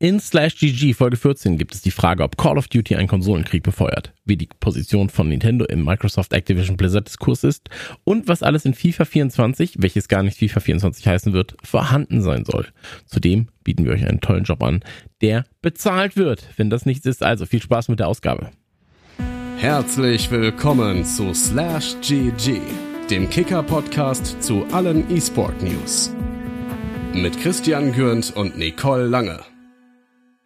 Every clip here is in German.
In Slash GG Folge 14 gibt es die Frage, ob Call of Duty einen Konsolenkrieg befeuert, wie die Position von Nintendo im Microsoft Activision Blizzard Diskurs ist und was alles in FIFA 24, welches gar nicht FIFA 24 heißen wird, vorhanden sein soll. Zudem bieten wir euch einen tollen Job an, der bezahlt wird. Wenn das nichts ist, also viel Spaß mit der Ausgabe. Herzlich willkommen zu Slash GG, dem Kicker-Podcast zu allen E-Sport-News. Mit Christian Gürnt und Nicole Lange.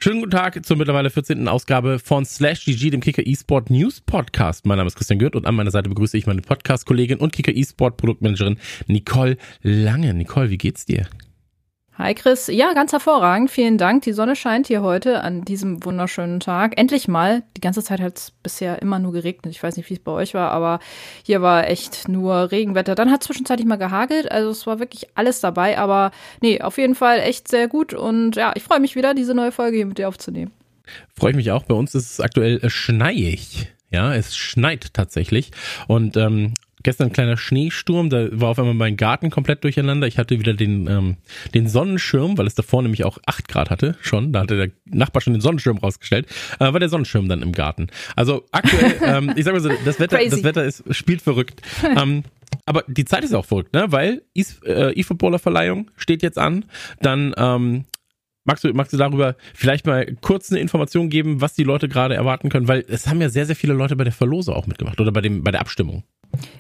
Schönen guten Tag zur mittlerweile 14. Ausgabe von Slash GG, dem Kicker eSport News Podcast. Mein Name ist Christian Gürt und an meiner Seite begrüße ich meine Podcast-Kollegin und Kicker eSport Produktmanagerin Nicole Lange. Nicole, wie geht's dir? Hi Chris, ja, ganz hervorragend. Vielen Dank. Die Sonne scheint hier heute an diesem wunderschönen Tag. Endlich mal. Die ganze Zeit hat es bisher immer nur geregnet. Ich weiß nicht, wie es bei euch war, aber hier war echt nur Regenwetter. Dann hat zwischenzeitlich mal gehagelt. Also es war wirklich alles dabei. Aber nee, auf jeden Fall echt sehr gut. Und ja, ich freue mich wieder, diese neue Folge hier mit dir aufzunehmen. Freue ich mich auch. Bei uns ist es aktuell äh, schneiig. Ja, es schneit tatsächlich. Und ähm, gestern ein kleiner Schneesturm, da war auf einmal mein Garten komplett durcheinander. Ich hatte wieder den, ähm, den Sonnenschirm, weil es davor nämlich auch acht Grad hatte schon. Da hatte der Nachbar schon den Sonnenschirm rausgestellt. Äh, war der Sonnenschirm dann im Garten. Also aktuell, ähm, ich sag mal so, das Wetter, das Wetter ist, spielt verrückt. ähm, aber die Zeit ist auch verrückt, ne? Weil äh, E-Footballer-Verleihung steht jetzt an. Dann ähm, Magst du, magst du darüber vielleicht mal kurz eine Information geben, was die Leute gerade erwarten können? Weil es haben ja sehr, sehr viele Leute bei der Verlose auch mitgemacht oder bei, dem, bei der Abstimmung.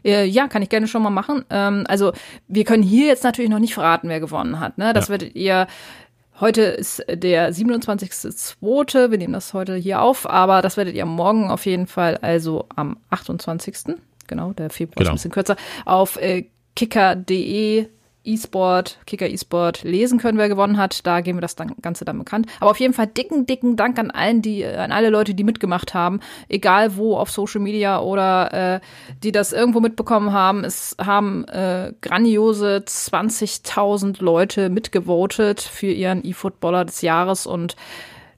Äh, ja, kann ich gerne schon mal machen. Ähm, also wir können hier jetzt natürlich noch nicht verraten, wer gewonnen hat. Ne? Das ja. werdet ihr Heute ist der 27.02. Wir nehmen das heute hier auf, aber das werdet ihr morgen auf jeden Fall, also am 28. Genau, der Februar genau. ist ein bisschen kürzer, auf äh, kicker.de E-Sport, Kicker E-Sport lesen können, wer gewonnen hat. Da geben wir das dann, Ganze dann bekannt. Aber auf jeden Fall dicken, dicken Dank an allen, die, an alle Leute, die mitgemacht haben, egal wo auf Social Media oder äh, die das irgendwo mitbekommen haben. Es haben äh, grandiose 20.000 Leute mitgevotet für ihren E-Footballer des Jahres und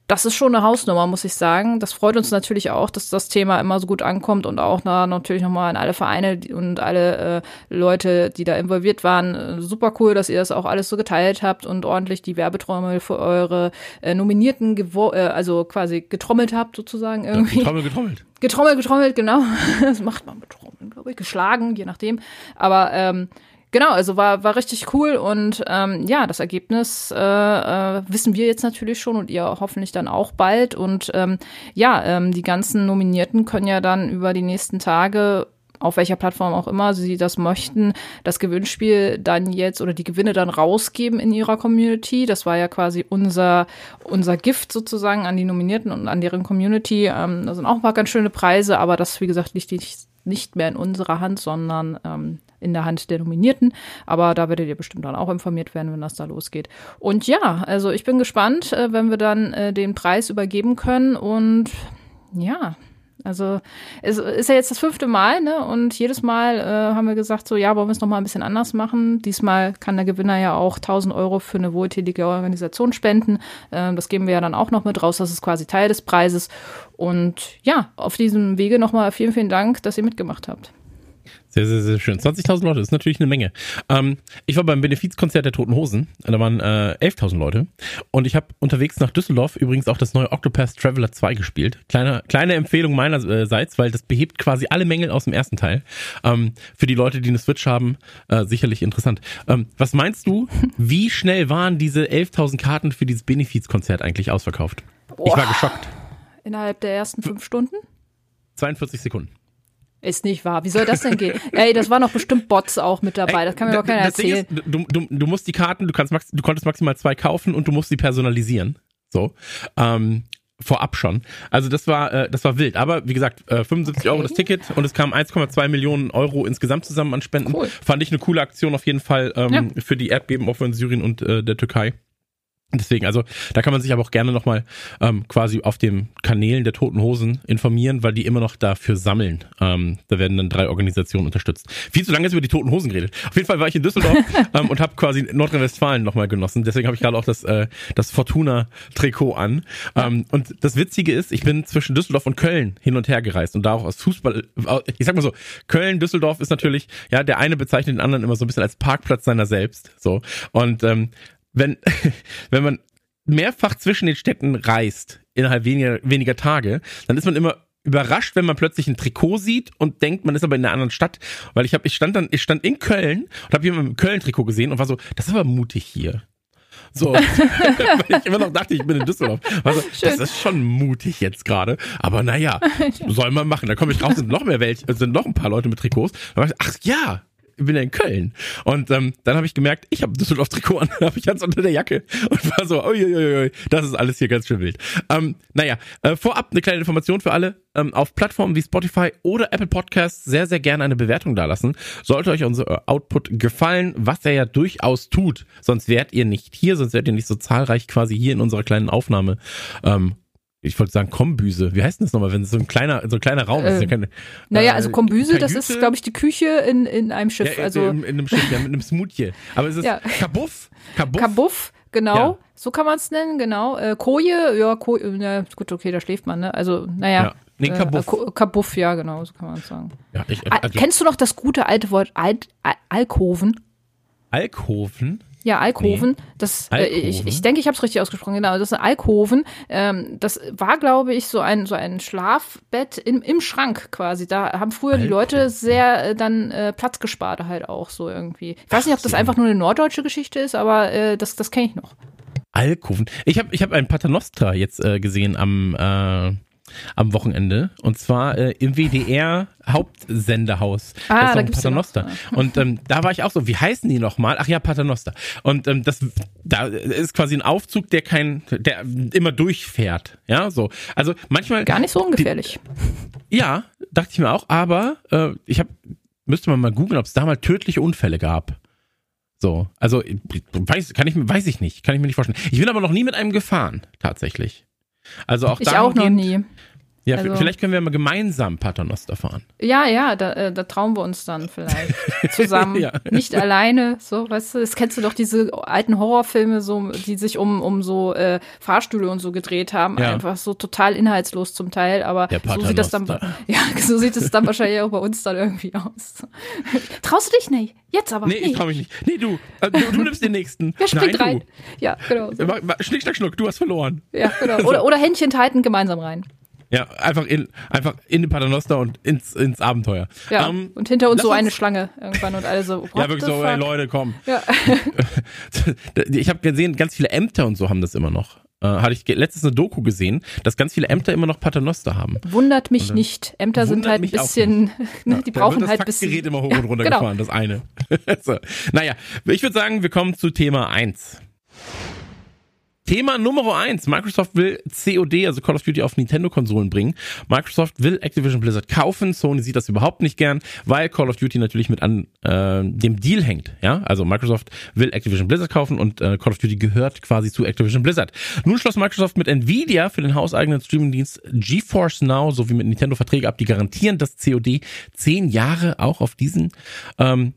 das ist schon eine Hausnummer, muss ich sagen. Das freut uns natürlich auch, dass das Thema immer so gut ankommt und auch na, natürlich nochmal an alle Vereine und alle äh, Leute, die da involviert waren. Äh, super cool, dass ihr das auch alles so geteilt habt und ordentlich die Werbetrommel für eure äh, Nominierten, äh, also quasi getrommelt habt sozusagen irgendwie. Ja, getrommelt, getrommelt. Getrommelt, getrommelt, genau. das macht man mit Trommeln, glaube ich. Geschlagen, je nachdem. Aber ähm, Genau, also war, war richtig cool und ähm, ja, das Ergebnis äh, äh, wissen wir jetzt natürlich schon und ihr hoffentlich dann auch bald. Und ähm, ja, ähm, die ganzen Nominierten können ja dann über die nächsten Tage auf welcher Plattform auch immer sie das möchten, das Gewinnspiel dann jetzt oder die Gewinne dann rausgeben in ihrer Community. Das war ja quasi unser, unser Gift sozusagen an die Nominierten und an deren Community. Ähm, da sind auch paar ganz schöne Preise, aber das, wie gesagt, liegt nicht mehr in unserer Hand, sondern ähm, in der Hand der Nominierten. Aber da werdet ihr bestimmt dann auch informiert werden, wenn das da losgeht. Und ja, also ich bin gespannt, äh, wenn wir dann äh, den Preis übergeben können. Und ja, also es ist ja jetzt das fünfte Mal, ne? Und jedes Mal äh, haben wir gesagt, so ja, wollen wir es nochmal ein bisschen anders machen. Diesmal kann der Gewinner ja auch 1000 Euro für eine wohltätige Organisation spenden. Ähm, das geben wir ja dann auch noch mit raus. Das ist quasi Teil des Preises. Und ja, auf diesem Wege nochmal vielen, vielen Dank, dass ihr mitgemacht habt. Sehr, sehr, sehr schön. 20.000 Leute, ist natürlich eine Menge. Ähm, ich war beim Benefizkonzert der Toten Hosen. Da waren äh, 11.000 Leute. Und ich habe unterwegs nach Düsseldorf übrigens auch das neue Octopath Traveler 2 gespielt. Kleine, kleine Empfehlung meinerseits, weil das behebt quasi alle Mängel aus dem ersten Teil. Ähm, für die Leute, die eine Switch haben, äh, sicherlich interessant. Ähm, was meinst du, wie schnell waren diese 11.000 Karten für dieses Benefizkonzert eigentlich ausverkauft? Boah. Ich war geschockt. Innerhalb der ersten fünf Stunden? 42 Sekunden. Ist nicht wahr. Wie soll das denn gehen? Ey, das waren noch bestimmt Bots auch mit dabei. Das kann mir doch keiner erzählen. Ist, du, du, du musst die Karten, du kannst max, du konntest maximal zwei kaufen und du musst sie personalisieren. So. Ähm, vorab schon. Also das war äh, das war wild. Aber wie gesagt, äh, 75 okay. Euro das Ticket und es kamen 1,2 Millionen Euro insgesamt zusammen an Spenden. Cool. Fand ich eine coole Aktion auf jeden Fall ähm, ja. für die Erdbebenopfer in Syrien und äh, der Türkei. Deswegen, also da kann man sich aber auch gerne nochmal ähm, quasi auf den Kanälen der Toten Hosen informieren, weil die immer noch dafür sammeln. Ähm, da werden dann drei Organisationen unterstützt. Viel zu lange jetzt über die Toten Hosen geredet. Auf jeden Fall war ich in Düsseldorf ähm, und habe quasi Nordrhein-Westfalen nochmal genossen. Deswegen habe ich gerade auch das, äh, das Fortuna-Trikot an. Ähm, und das Witzige ist, ich bin zwischen Düsseldorf und Köln hin und her gereist und da auch aus Fußball. Ich sag mal so, Köln, Düsseldorf ist natürlich, ja, der eine bezeichnet den anderen immer so ein bisschen als Parkplatz seiner selbst. So. Und ähm, wenn, wenn man mehrfach zwischen den Städten reist, innerhalb weniger, weniger Tage, dann ist man immer überrascht, wenn man plötzlich ein Trikot sieht und denkt, man ist aber in einer anderen Stadt, weil ich habe, ich stand dann, ich stand in Köln und habe jemanden mit Köln-Trikot gesehen und war so, das ist aber mutig hier. So, weil ich immer noch dachte, ich bin in Düsseldorf. Also, das ist schon mutig jetzt gerade. Aber naja, soll man machen. Da komme ich raus, sind noch mehr welche, sind noch ein paar Leute mit Trikots. Ich, ach ja, bin ja in Köln. Und ähm, dann habe ich gemerkt, ich habe Düsseldorf-Trikot an, habe ich ganz unter der Jacke und war so, uiuiui, das ist alles hier ganz schön wild. Ähm, naja, äh, vorab eine kleine Information für alle. Ähm, auf Plattformen wie Spotify oder Apple Podcasts sehr, sehr gerne eine Bewertung dalassen. Sollte euch unser Output gefallen, was er ja durchaus tut, sonst wärt ihr nicht hier, sonst wärt ihr nicht so zahlreich quasi hier in unserer kleinen Aufnahme ähm, ich wollte sagen Kombüse. Wie heißt denn das nochmal, wenn es so ein kleiner, so ein kleiner Raum äh, ist? Ja keine, naja, also Kombüse, das ist, glaube ich, die Küche in, in einem Schiff. Ja, also in, in einem Schiff, ja, mit einem Smoothie. Aber es ist ja. Kabuff. Kabuff. Kabuff, genau. Ja. So kann man es nennen, genau. Äh, Koje, ja, Koje, ja, gut, okay, da schläft man, ne? Also, naja. Ja. Nee, Kabuff. Äh, Kabuff, ja, genau, so kann man es sagen. Ja, ich, also, Kennst du noch das gute alte Wort Alt, Al Alkoven? Alkoven? Ja, Alkoven. Nee. Das, Alkoven? Äh, ich, ich denke, ich habe es richtig ausgesprochen. Genau, das ist ein Alkoven. Ähm, das war, glaube ich, so ein so ein Schlafbett im, im Schrank quasi. Da haben früher Alkoven. die Leute sehr äh, dann äh, Platz gespart halt auch so irgendwie. Ich weiß nicht, ob das einfach nur eine norddeutsche Geschichte ist, aber äh, das das kenne ich noch. Alkoven. Ich habe ich hab ein Paternoster jetzt äh, gesehen am äh, am Wochenende. Und zwar äh, im WDR Hauptsendehaus. Ah, das da gibt's Paternoster. Und ähm, da war ich auch so, wie heißen die nochmal? Ach ja, Paternoster. Und ähm, das da ist quasi ein Aufzug, der kein, der immer durchfährt. Ja, so. Also manchmal. Gar nicht so ungefährlich. Die, ja, dachte ich mir auch, aber äh, ich habe, müsste man mal googeln, ob es da mal tödliche Unfälle gab. So, also weiß, kann ich, weiß ich nicht, kann ich mir nicht vorstellen. Ich bin aber noch nie mit einem gefahren, tatsächlich. Also auch ich auch noch nie. Ja, also, vielleicht können wir mal gemeinsam Paternoster fahren. Ja, ja, da, äh, da trauen wir uns dann vielleicht zusammen. ja. Nicht alleine, so, weißt du, das kennst du doch diese alten Horrorfilme, so, die sich um, um so äh, Fahrstühle und so gedreht haben. Ja. Einfach so total inhaltslos zum Teil, aber so sieht das dann, ja, so sieht es dann wahrscheinlich auch bei uns dann irgendwie aus. Traust du dich nicht? Jetzt aber. Nee, nee. ich trau mich nicht. Nee, du, äh, du, du nimmst den nächsten. Wer springt Nein, rein? Du. Ja, genau. So. Schnick, schnack, schnuck, du hast verloren. Ja, genau. Oder, oder Händchen halten gemeinsam rein. Ja, einfach in, einfach in den Paternoster und ins, ins Abenteuer. Ja, ähm, und hinter uns so eine Schlange irgendwann und alle so, Ja, wirklich so, ey Leute, komm. Ja. ich habe gesehen, ganz viele Ämter und so haben das immer noch. Äh, hatte ich letztens eine Doku gesehen, dass ganz viele Ämter immer noch Paternoster haben. Wundert mich dann, nicht. Ämter sind halt ein bisschen, ne, die brauchen wird halt ein bisschen. Das Gerät immer hoch und runter genau. gefahren, das eine. so. Naja, ich würde sagen, wir kommen zu Thema 1. Thema Nummer eins. Microsoft will COD, also Call of Duty auf Nintendo-Konsolen bringen. Microsoft will Activision Blizzard kaufen. Sony sieht das überhaupt nicht gern, weil Call of Duty natürlich mit an äh, dem Deal hängt. Ja, also Microsoft will Activision Blizzard kaufen und äh, Call of Duty gehört quasi zu Activision Blizzard. Nun schloss Microsoft mit Nvidia für den hauseigenen Streamingdienst GeForce Now sowie mit Nintendo Verträge ab, die garantieren, dass COD zehn Jahre auch auf diesen ähm,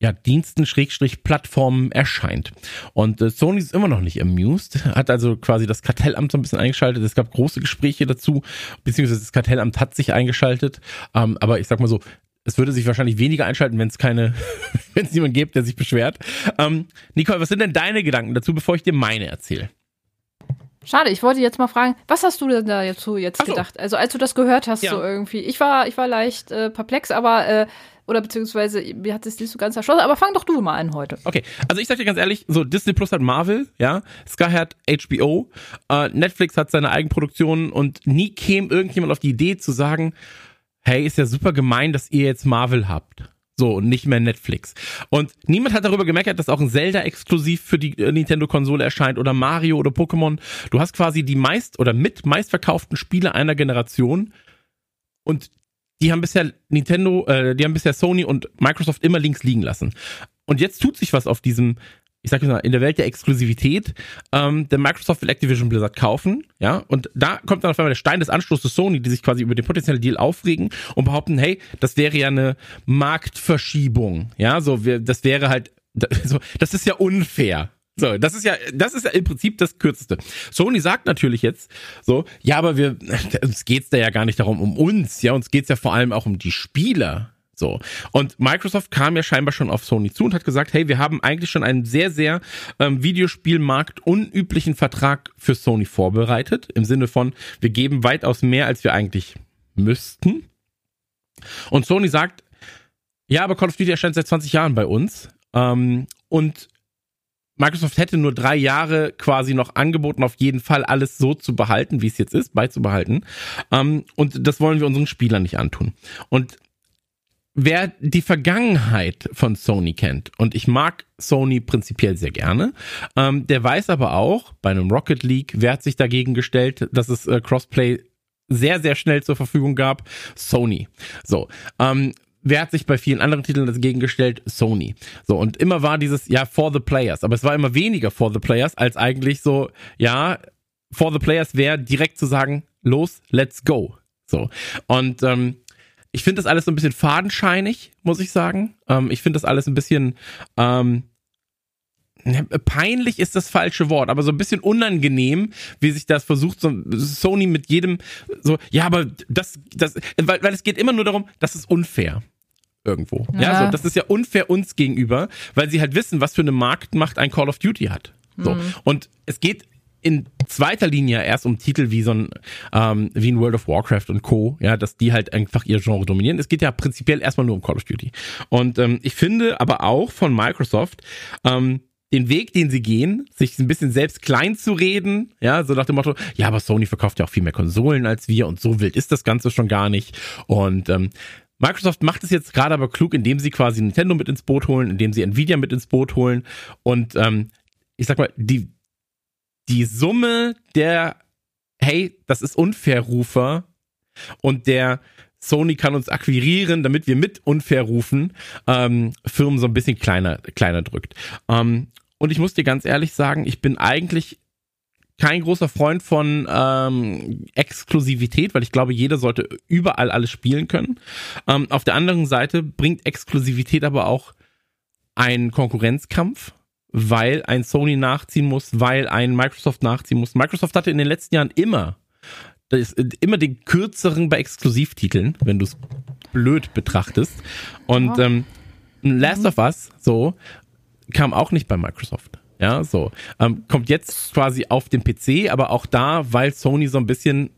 ja, Diensten, Schrägstrich, Plattformen erscheint. Und äh, Sony ist immer noch nicht amused, hat also quasi das Kartellamt so ein bisschen eingeschaltet. Es gab große Gespräche dazu, beziehungsweise das Kartellamt hat sich eingeschaltet. Ähm, aber ich sag mal so, es würde sich wahrscheinlich weniger einschalten, wenn es keine, wenn es jemanden gibt, der sich beschwert. Ähm, Nicole, was sind denn deine Gedanken dazu, bevor ich dir meine erzähle? Schade, ich wollte jetzt mal fragen, was hast du denn dazu jetzt so. gedacht? Also als du das gehört hast, ja. so irgendwie. Ich war, ich war leicht äh, perplex, aber äh, oder beziehungsweise mir hat es nicht so ganz erschlossen, aber fang doch du mal an heute. Okay, also ich sag dir ganz ehrlich, so Disney Plus hat Marvel, ja, Sky hat HBO, äh, Netflix hat seine Eigenproduktionen und nie käme irgendjemand auf die Idee zu sagen, hey, ist ja super gemein, dass ihr jetzt Marvel habt. So, und nicht mehr Netflix. Und niemand hat darüber gemeckert, dass auch ein Zelda exklusiv für die äh, Nintendo-Konsole erscheint oder Mario oder Pokémon. Du hast quasi die meist oder mit meistverkauften Spiele einer Generation. Und die haben bisher Nintendo, äh, die haben bisher Sony und Microsoft immer links liegen lassen. Und jetzt tut sich was auf diesem, ich sag mal, in der Welt der Exklusivität. Ähm, denn Microsoft will Activision Blizzard kaufen, ja, und da kommt dann auf einmal der Stein des Anstoßes Sony, die sich quasi über den potenziellen Deal aufregen und behaupten, hey, das wäre ja eine Marktverschiebung, ja, so, wir, das wäre halt, so, das ist ja unfair, so, das ist ja, das ist ja im Prinzip das Kürzeste. Sony sagt natürlich jetzt so, ja, aber wir, uns geht's da ja gar nicht darum um uns, ja, uns geht's ja vor allem auch um die Spieler. So. Und Microsoft kam ja scheinbar schon auf Sony zu und hat gesagt, hey, wir haben eigentlich schon einen sehr, sehr ähm, Videospielmarkt unüblichen Vertrag für Sony vorbereitet. Im Sinne von, wir geben weitaus mehr, als wir eigentlich müssten. Und Sony sagt, ja, aber Call of Duty erscheint seit 20 Jahren bei uns. Ähm, und Microsoft hätte nur drei Jahre quasi noch angeboten, auf jeden Fall alles so zu behalten, wie es jetzt ist, beizubehalten. Ähm, und das wollen wir unseren Spielern nicht antun. Und wer die Vergangenheit von Sony kennt, und ich mag Sony prinzipiell sehr gerne, ähm, der weiß aber auch, bei einem Rocket League, wer hat sich dagegen gestellt, dass es äh, Crossplay sehr, sehr schnell zur Verfügung gab? Sony. So. Ähm, wer hat sich bei vielen anderen Titeln dagegen gestellt? Sony. So, und immer war dieses, ja, for the players. Aber es war immer weniger for the players, als eigentlich so, ja, for the players wäre direkt zu sagen, los, let's go. So. Und ähm, ich finde das alles so ein bisschen fadenscheinig, muss ich sagen. Ähm, ich finde das alles ein bisschen ähm, peinlich ist das falsche Wort, aber so ein bisschen unangenehm, wie sich das versucht, so Sony mit jedem so, ja, aber das, das, weil, weil es geht immer nur darum, das ist unfair irgendwo. Ja, ja so, das ist ja unfair uns gegenüber, weil sie halt wissen, was für eine Marktmacht ein Call of Duty hat. So. Mhm. Und es geht in zweiter Linie erst um Titel wie so ein ähm, wie ein World of Warcraft und Co. Ja, dass die halt einfach ihr Genre dominieren. Es geht ja prinzipiell erstmal nur um Call of Duty. Und ähm, ich finde aber auch von Microsoft ähm, den Weg, den sie gehen, sich ein bisschen selbst klein zu reden, ja, so nach dem Motto, ja, aber Sony verkauft ja auch viel mehr Konsolen als wir und so wild ist das Ganze schon gar nicht. Und ähm, Microsoft macht es jetzt gerade aber klug, indem sie quasi Nintendo mit ins Boot holen, indem sie Nvidia mit ins Boot holen und ähm, ich sag mal, die, die Summe der, hey, das ist unfair Rufer und der Sony kann uns akquirieren, damit wir mit unfair rufen, ähm, Firmen so ein bisschen kleiner, kleiner drückt. Ähm, und ich muss dir ganz ehrlich sagen, ich bin eigentlich kein großer Freund von ähm, Exklusivität, weil ich glaube, jeder sollte überall alles spielen können. Ähm, auf der anderen Seite bringt Exklusivität aber auch einen Konkurrenzkampf, weil ein Sony nachziehen muss, weil ein Microsoft nachziehen muss. Microsoft hatte in den letzten Jahren immer das immer den kürzeren bei Exklusivtiteln, wenn du es blöd betrachtest. Und ähm, Last mhm. of Us, so, kam auch nicht bei Microsoft. Ja, so. Ähm, kommt jetzt quasi auf den PC, aber auch da, weil Sony so ein bisschen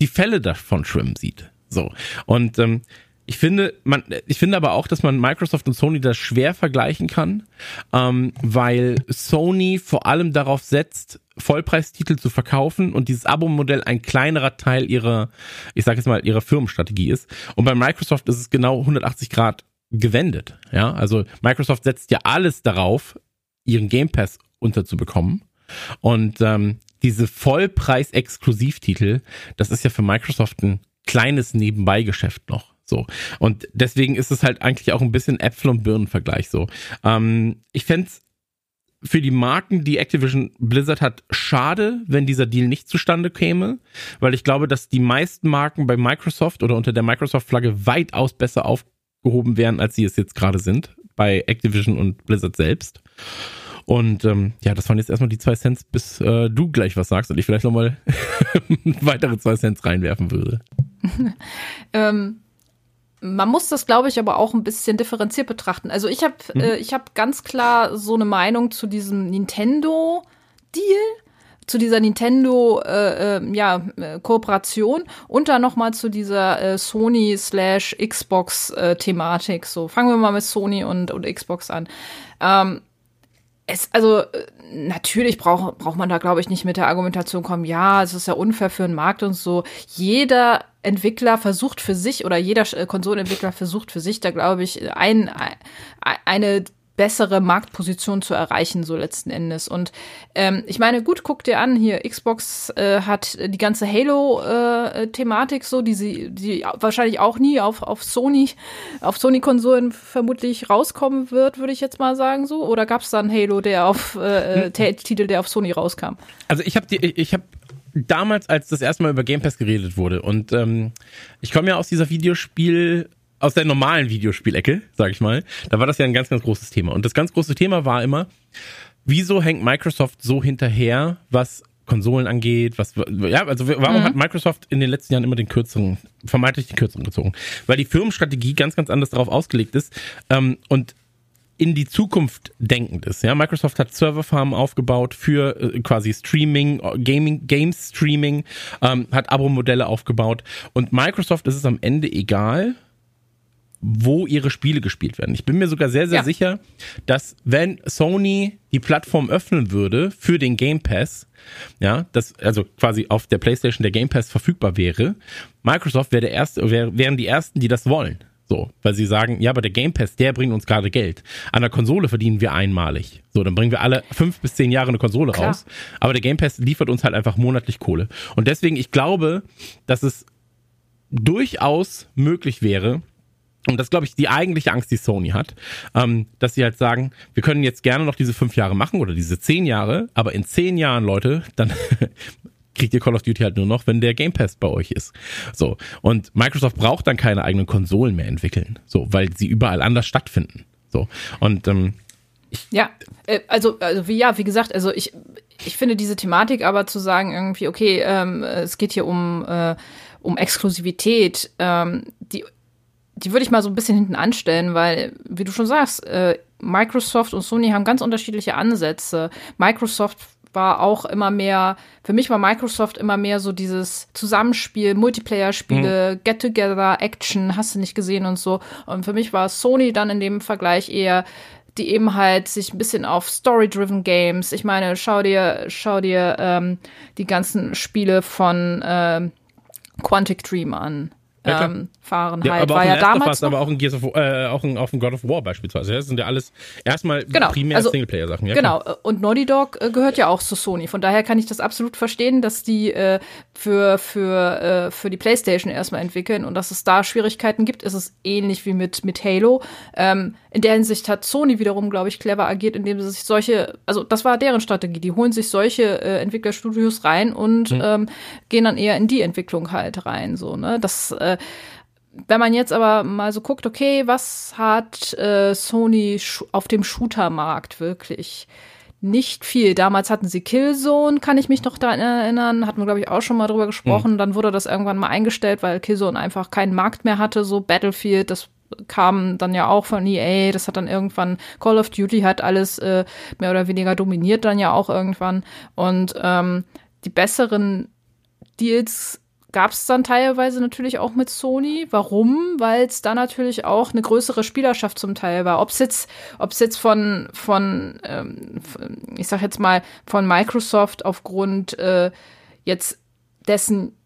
die Fälle davon schwimmen sieht. So. Und ähm, ich finde, man, ich finde aber auch, dass man Microsoft und Sony das schwer vergleichen kann, ähm, weil Sony vor allem darauf setzt, Vollpreistitel zu verkaufen und dieses Abo-Modell ein kleinerer Teil ihrer, ich sage jetzt mal, ihrer Firmenstrategie ist. Und bei Microsoft ist es genau 180 Grad gewendet. Ja, also Microsoft setzt ja alles darauf, ihren Game Pass unterzubekommen. Und ähm, diese Vollpreis-Exklusivtitel, das ist ja für Microsoft ein kleines Nebenbeigeschäft noch. So. Und deswegen ist es halt eigentlich auch ein bisschen Äpfel- und Birnen-Vergleich so. Ähm, ich fände für die Marken, die Activision Blizzard hat, schade, wenn dieser Deal nicht zustande käme, weil ich glaube, dass die meisten Marken bei Microsoft oder unter der Microsoft-Flagge weitaus besser aufgehoben wären, als sie es jetzt gerade sind, bei Activision und Blizzard selbst. Und ähm, ja, das waren jetzt erstmal die zwei Cents, bis äh, du gleich was sagst und ich vielleicht nochmal weitere zwei Cents reinwerfen würde. ähm, man muss das, glaube ich, aber auch ein bisschen differenziert betrachten. Also ich habe mhm. äh, ich habe ganz klar so eine Meinung zu diesem Nintendo Deal zu dieser Nintendo äh, äh, ja Kooperation und dann noch mal zu dieser äh, Sony slash Xbox äh, Thematik. So fangen wir mal mit Sony und und Xbox an. Ähm, es, also äh, natürlich braucht braucht man da, glaube ich, nicht mit der Argumentation kommen, ja, es ist ja unfair für den Markt und so. Jeder Entwickler versucht für sich oder jeder äh, Konsolenentwickler versucht für sich da, glaube ich, ein, ein, eine bessere Marktposition zu erreichen, so letzten Endes. Und ähm, ich meine, gut, guck dir an, hier Xbox äh, hat die ganze Halo-Thematik äh, so, die sie, die wahrscheinlich auch nie auf, auf Sony, auf Sony-Konsolen vermutlich rauskommen wird, würde ich jetzt mal sagen so. Oder gab es dann Halo, der auf äh, hm. Titel, der auf Sony rauskam? Also ich habe die, ich habe damals, als das erste Mal über Game Pass geredet wurde und ähm, ich komme ja aus dieser Videospiel aus der normalen Videospielecke, sag ich mal, da war das ja ein ganz, ganz großes Thema. Und das ganz große Thema war immer, wieso hängt Microsoft so hinterher, was Konsolen angeht, was ja, also warum mhm. hat Microsoft in den letzten Jahren immer den kürzeren, vermeintlich den kürzeren gezogen? Weil die Firmenstrategie ganz, ganz anders darauf ausgelegt ist ähm, und in die Zukunft denkend ist. Ja, Microsoft hat Serverfarmen aufgebaut für äh, quasi Streaming, Gaming, Games Streaming, ähm, hat Abo-Modelle aufgebaut und Microsoft ist es am Ende egal, wo ihre Spiele gespielt werden. Ich bin mir sogar sehr, sehr ja. sicher, dass wenn Sony die Plattform öffnen würde für den Game Pass, ja, das also quasi auf der PlayStation der Game Pass verfügbar wäre, Microsoft wäre der erste, wär, wären die ersten, die das wollen. So, weil sie sagen, ja, aber der Game Pass, der bringt uns gerade Geld. An der Konsole verdienen wir einmalig. So, dann bringen wir alle fünf bis zehn Jahre eine Konsole Klar. raus. Aber der Game Pass liefert uns halt einfach monatlich Kohle. Und deswegen, ich glaube, dass es durchaus möglich wäre, und das glaube ich die eigentliche Angst, die Sony hat, ähm, dass sie halt sagen, wir können jetzt gerne noch diese fünf Jahre machen oder diese zehn Jahre, aber in zehn Jahren, Leute, dann kriegt ihr Call of Duty halt nur noch, wenn der Game Pass bei euch ist. So. Und Microsoft braucht dann keine eigenen Konsolen mehr entwickeln. So, weil sie überall anders stattfinden. So. Und ähm, ja, äh, also, also wie ja, wie gesagt, also ich, ich finde diese Thematik aber zu sagen, irgendwie, okay, ähm, es geht hier um, äh, um Exklusivität, ähm, die die würde ich mal so ein bisschen hinten anstellen, weil, wie du schon sagst, äh, Microsoft und Sony haben ganz unterschiedliche Ansätze. Microsoft war auch immer mehr, für mich war Microsoft immer mehr so dieses Zusammenspiel, Multiplayer-Spiele, mhm. Get-Together, Action, hast du nicht gesehen und so. Und für mich war Sony dann in dem Vergleich eher die eben halt sich ein bisschen auf Story-driven Games. Ich meine, schau dir, schau dir ähm, die ganzen Spiele von äh, Quantic Dream an. Ja, ähm, Fahrenheit ja, aber war ja damals. Us, aber auch ein, Gears of, äh, auch ein, auch ein God of War beispielsweise. Das sind ja alles erstmal genau, primär also, Singleplayer-Sachen. Ja, genau, klar. und Naughty Dog äh, gehört ja auch zu Sony. Von daher kann ich das absolut verstehen, dass die äh, für, für, äh, für die PlayStation erstmal entwickeln und dass es da Schwierigkeiten gibt. Ist es ähnlich wie mit, mit Halo. Ähm, in der Hinsicht hat Sony wiederum, glaube ich, clever agiert, indem sie sich solche, also das war deren Strategie. Die holen sich solche äh, Entwicklerstudios rein und mhm. ähm, gehen dann eher in die Entwicklung halt rein. So, ne? Das äh, wenn man jetzt aber mal so guckt, okay, was hat äh, Sony auf dem Shooter-Markt wirklich? Nicht viel. Damals hatten sie Killzone, kann ich mich noch daran erinnern. Hatten wir, glaube ich, auch schon mal drüber gesprochen. Mhm. Dann wurde das irgendwann mal eingestellt, weil Killzone einfach keinen Markt mehr hatte. So Battlefield, das kam dann ja auch von EA. Das hat dann irgendwann Call of Duty hat alles äh, mehr oder weniger dominiert dann ja auch irgendwann. Und ähm, die besseren Deals gab es dann teilweise natürlich auch mit Sony. Warum? Weil es da natürlich auch eine größere Spielerschaft zum Teil war. Ob es jetzt, ob's jetzt von, von ähm, ich sag jetzt mal, von Microsoft aufgrund äh, jetzt dessen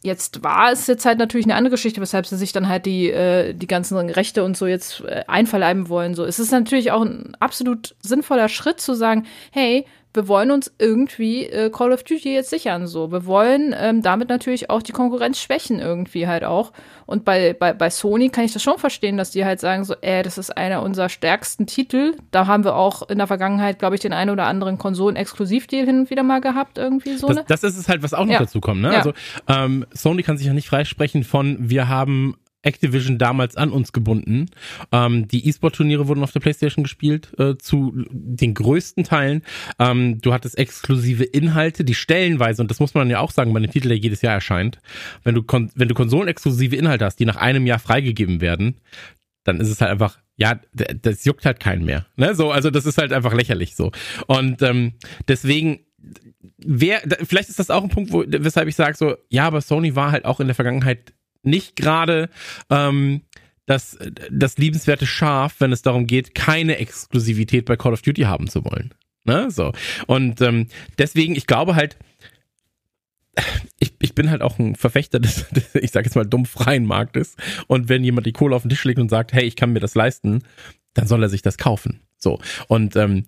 Jetzt war es jetzt halt natürlich eine andere Geschichte, weshalb sie sich dann halt die, äh, die ganzen Rechte und so jetzt äh, einverleiben wollen. So, es ist natürlich auch ein absolut sinnvoller Schritt zu sagen, hey, wir wollen uns irgendwie äh, Call of Duty jetzt sichern. So, wir wollen ähm, damit natürlich auch die Konkurrenz schwächen irgendwie halt auch. Und bei, bei, bei Sony kann ich das schon verstehen, dass die halt sagen so, äh, das ist einer unserer stärksten Titel. Da haben wir auch in der Vergangenheit, glaube ich, den einen oder anderen Konsolen-Exklusivdeal hin und wieder mal gehabt irgendwie so. Das, ne? das ist es halt, was auch noch ja. dazu kommt. Ne? Ja. Also ähm, Sony kann sich ja nicht freisprechen von, wir haben Activision damals an uns gebunden. Ähm, die E-Sport-Turniere wurden auf der PlayStation gespielt, äh, zu den größten Teilen. Ähm, du hattest exklusive Inhalte, die stellenweise, und das muss man ja auch sagen, bei einem Titel, der jedes Jahr erscheint, wenn du, wenn du konsolenexklusive Inhalte hast, die nach einem Jahr freigegeben werden, dann ist es halt einfach, ja, das juckt halt keinen mehr. Ne? So, also das ist halt einfach lächerlich so. Und ähm, deswegen wer, vielleicht ist das auch ein Punkt, wo, weshalb ich sage so, ja, aber Sony war halt auch in der Vergangenheit nicht gerade ähm, das, das liebenswerte Schaf, wenn es darum geht, keine Exklusivität bei Call of Duty haben zu wollen. Ne? So. Und ähm, deswegen, ich glaube halt, ich, ich bin halt auch ein Verfechter des, ich sage jetzt mal, dumm freien Marktes. Und wenn jemand die Kohle auf den Tisch legt und sagt, hey, ich kann mir das leisten, dann soll er sich das kaufen. So. Und ähm,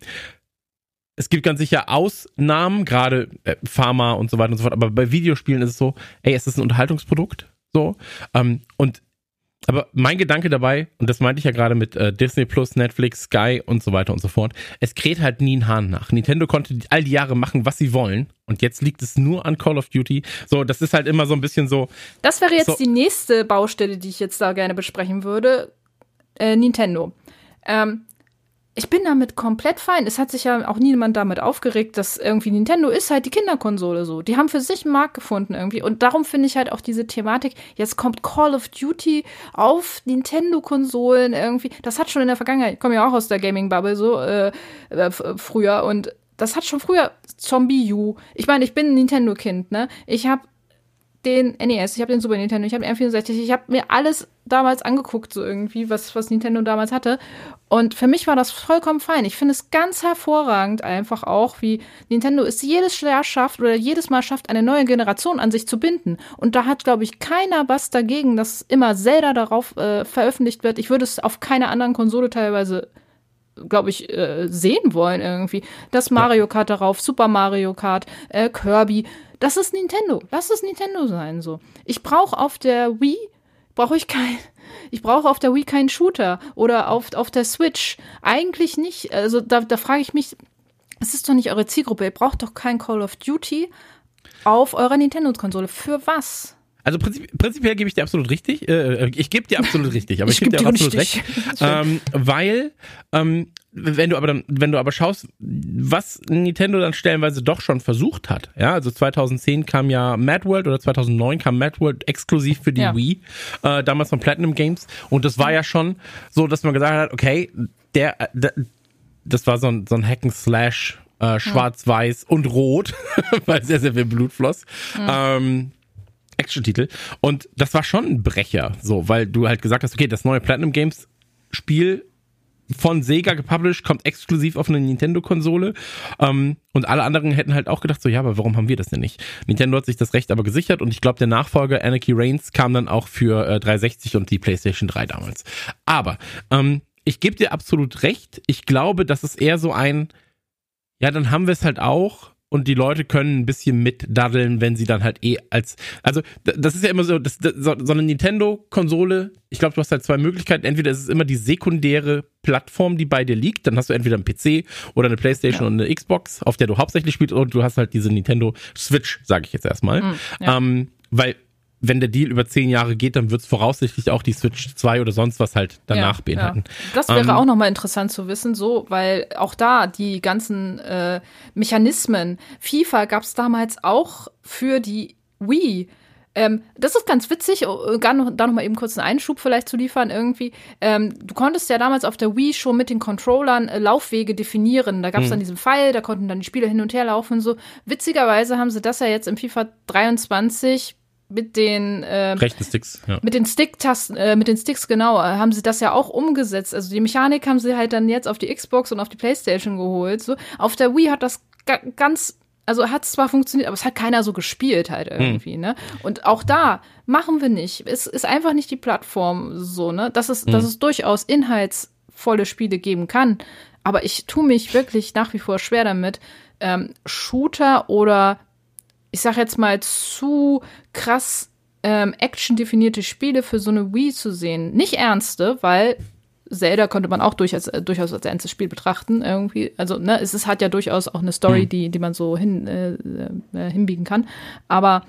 es gibt ganz sicher Ausnahmen, gerade äh, Pharma und so weiter und so fort, aber bei Videospielen ist es so, ey, es ist ein Unterhaltungsprodukt so. Ähm, und aber mein Gedanke dabei, und das meinte ich ja gerade mit äh, Disney Plus, Netflix, Sky und so weiter und so fort, es kräht halt nie ein Hahn nach. Nintendo konnte all die Jahre machen, was sie wollen. Und jetzt liegt es nur an Call of Duty. So, das ist halt immer so ein bisschen so. Das wäre jetzt so, die nächste Baustelle, die ich jetzt da gerne besprechen würde. Äh, Nintendo. Ähm, ich bin damit komplett fein. Es hat sich ja auch niemand damit aufgeregt, dass irgendwie Nintendo ist halt die Kinderkonsole so. Die haben für sich einen Markt gefunden irgendwie. Und darum finde ich halt auch diese Thematik, jetzt kommt Call of Duty auf Nintendo-Konsolen irgendwie. Das hat schon in der Vergangenheit, ich komme ja auch aus der Gaming-Bubble so äh, äh, früher und das hat schon früher Zombie U. Ich meine, ich bin ein Nintendo-Kind, ne? Ich habe den NES, ich habe den Super Nintendo, ich habe den N64, ich habe mir alles damals angeguckt, so irgendwie, was, was Nintendo damals hatte. Und für mich war das vollkommen fein. Ich finde es ganz hervorragend einfach auch, wie Nintendo es jedes Jahr schafft oder jedes Mal schafft, eine neue Generation an sich zu binden. Und da hat, glaube ich, keiner was dagegen, dass immer Zelda darauf äh, veröffentlicht wird. Ich würde es auf keiner anderen Konsole teilweise glaube ich, äh, sehen wollen irgendwie. Das Mario Kart darauf, Super Mario Kart, äh, Kirby. Das ist Nintendo. Lass es Nintendo sein so. Ich brauche auf der Wii brauche ich kein ich brauche auf der Wii keinen Shooter oder auf, auf der Switch eigentlich nicht. Also da, da frage ich mich, es ist doch nicht eure Zielgruppe. Ihr braucht doch kein Call of Duty auf eurer Nintendo-Konsole. Für was? Also prinzip, prinzipiell gebe ich dir absolut richtig. Äh, äh ich gebe dir absolut richtig, aber ich, ich gebe dir auch absolut recht. Ähm, weil, ähm, wenn du aber dann, wenn du aber schaust, was Nintendo dann stellenweise doch schon versucht hat, ja, also 2010 kam ja Mad World oder 2009 kam Mad World exklusiv für die ja. Wii, äh, damals von Platinum Games und das war ja schon so, dass man gesagt hat, okay, der, der das war so ein, so ein Hacken Slash, äh, schwarz-weiß und rot, weil sehr, sehr viel Blut floss. Mhm. Ähm, Action-Titel. Und das war schon ein Brecher, so, weil du halt gesagt hast, okay, das neue Platinum Games Spiel von Sega gepublished, kommt exklusiv auf eine Nintendo-Konsole. Ähm, und alle anderen hätten halt auch gedacht, so, ja, aber warum haben wir das denn nicht? Nintendo hat sich das Recht aber gesichert und ich glaube, der Nachfolger Anarchy Reigns kam dann auch für äh, 360 und die PlayStation 3 damals. Aber ähm, ich gebe dir absolut recht. Ich glaube, das ist eher so ein, ja, dann haben wir es halt auch und die Leute können ein bisschen mitdaddeln, wenn sie dann halt eh als, also das ist ja immer so, das, das, so eine Nintendo-Konsole, ich glaube, du hast halt zwei Möglichkeiten. Entweder ist es immer die sekundäre Plattform, die bei dir liegt, dann hast du entweder einen PC oder eine Playstation ja. und eine Xbox, auf der du hauptsächlich spielst, und du hast halt diese Nintendo Switch, sage ich jetzt erstmal. Mhm, ja. ähm, weil wenn der Deal über zehn Jahre geht, dann wird es voraussichtlich auch die Switch 2 oder sonst was halt danach ja, beinhalten. Ja. Das wäre ähm, auch nochmal interessant zu wissen, so, weil auch da die ganzen äh, Mechanismen, FIFA gab es damals auch für die Wii. Ähm, das ist ganz witzig, oh, noch, da noch mal eben kurz einen Einschub vielleicht zu liefern irgendwie. Ähm, du konntest ja damals auf der Wii schon mit den Controllern äh, Laufwege definieren. Da gab es hm. dann diesen Pfeil, da konnten dann die Spieler hin und her laufen und so. Witzigerweise haben sie das ja jetzt im FIFA 23 mit den äh, rechten Sticks, ja. mit den Sticktasten, äh, mit den Sticks genau, äh, haben sie das ja auch umgesetzt. Also die Mechanik haben sie halt dann jetzt auf die Xbox und auf die PlayStation geholt. So auf der Wii hat das ga ganz, also hat es zwar funktioniert, aber es hat keiner so gespielt halt hm. irgendwie, hm. ne? Und auch da machen wir nicht. Es ist einfach nicht die Plattform so, ne? Dass es, hm. dass es durchaus inhaltsvolle Spiele geben kann. Aber ich tue mich wirklich nach wie vor schwer damit, ähm, Shooter oder ich sag jetzt mal, zu krass ähm, action-definierte Spiele für so eine Wii zu sehen. Nicht ernste, weil Zelda konnte man auch durchaus, äh, durchaus als ernstes Spiel betrachten, irgendwie. Also, ne, es ist, hat ja durchaus auch eine Story, mhm. die, die man so hin, äh, äh, hinbiegen kann. Aber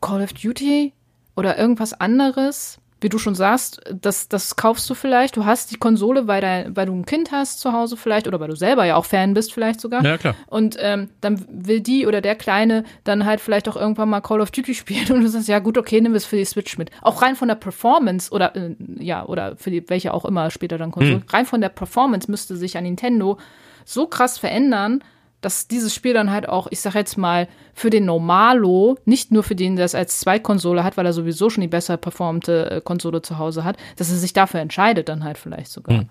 Call of Duty oder irgendwas anderes, wie du schon sagst, das, das kaufst du vielleicht. Du hast die Konsole, weil, dein, weil du ein Kind hast zu Hause vielleicht oder weil du selber ja auch Fan bist vielleicht sogar. Ja, klar. Und ähm, dann will die oder der Kleine dann halt vielleicht auch irgendwann mal Call of Duty spielen und du sagst, ja gut, okay, nimm es für die Switch mit. Auch rein von der Performance oder äh, ja, oder für die, welche auch immer später dann Konsole, hm. rein von der Performance müsste sich an Nintendo so krass verändern, dass dieses Spiel dann halt auch, ich sag jetzt mal, für den Normalo, nicht nur für den, der es als Zweitkonsole hat, weil er sowieso schon die besser performte äh, Konsole zu Hause hat, dass er sich dafür entscheidet, dann halt vielleicht sogar. Hm.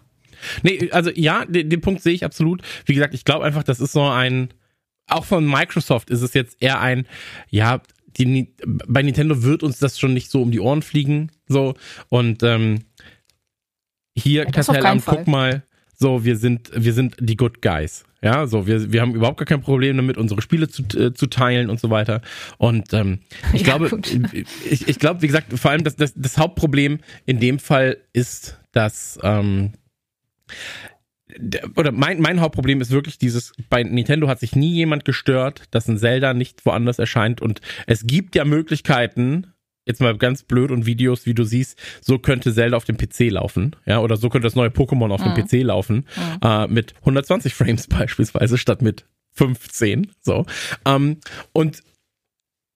Nee, also ja, den, den Punkt sehe ich absolut. Wie gesagt, ich glaube einfach, das ist so ein, auch von Microsoft ist es jetzt eher ein, ja, die, bei Nintendo wird uns das schon nicht so um die Ohren fliegen, so, und ähm, hier, ja, Kastellam, guck mal, so, wir sind, wir sind die Good Guys. Ja, so, wir, wir haben überhaupt gar kein Problem damit, unsere Spiele zu, äh, zu teilen und so weiter. Und ähm, ich ja, glaube, ich, ich glaube, wie gesagt, vor allem das, das, das Hauptproblem in dem Fall ist, dass ähm, oder mein, mein Hauptproblem ist wirklich dieses, bei Nintendo hat sich nie jemand gestört, dass ein Zelda nicht woanders erscheint und es gibt ja Möglichkeiten, jetzt mal ganz blöd und Videos, wie du siehst, so könnte Zelda auf dem PC laufen, ja, oder so könnte das neue Pokémon auf dem PC laufen, äh, mit 120 Frames beispielsweise statt mit 15, so. Ähm, und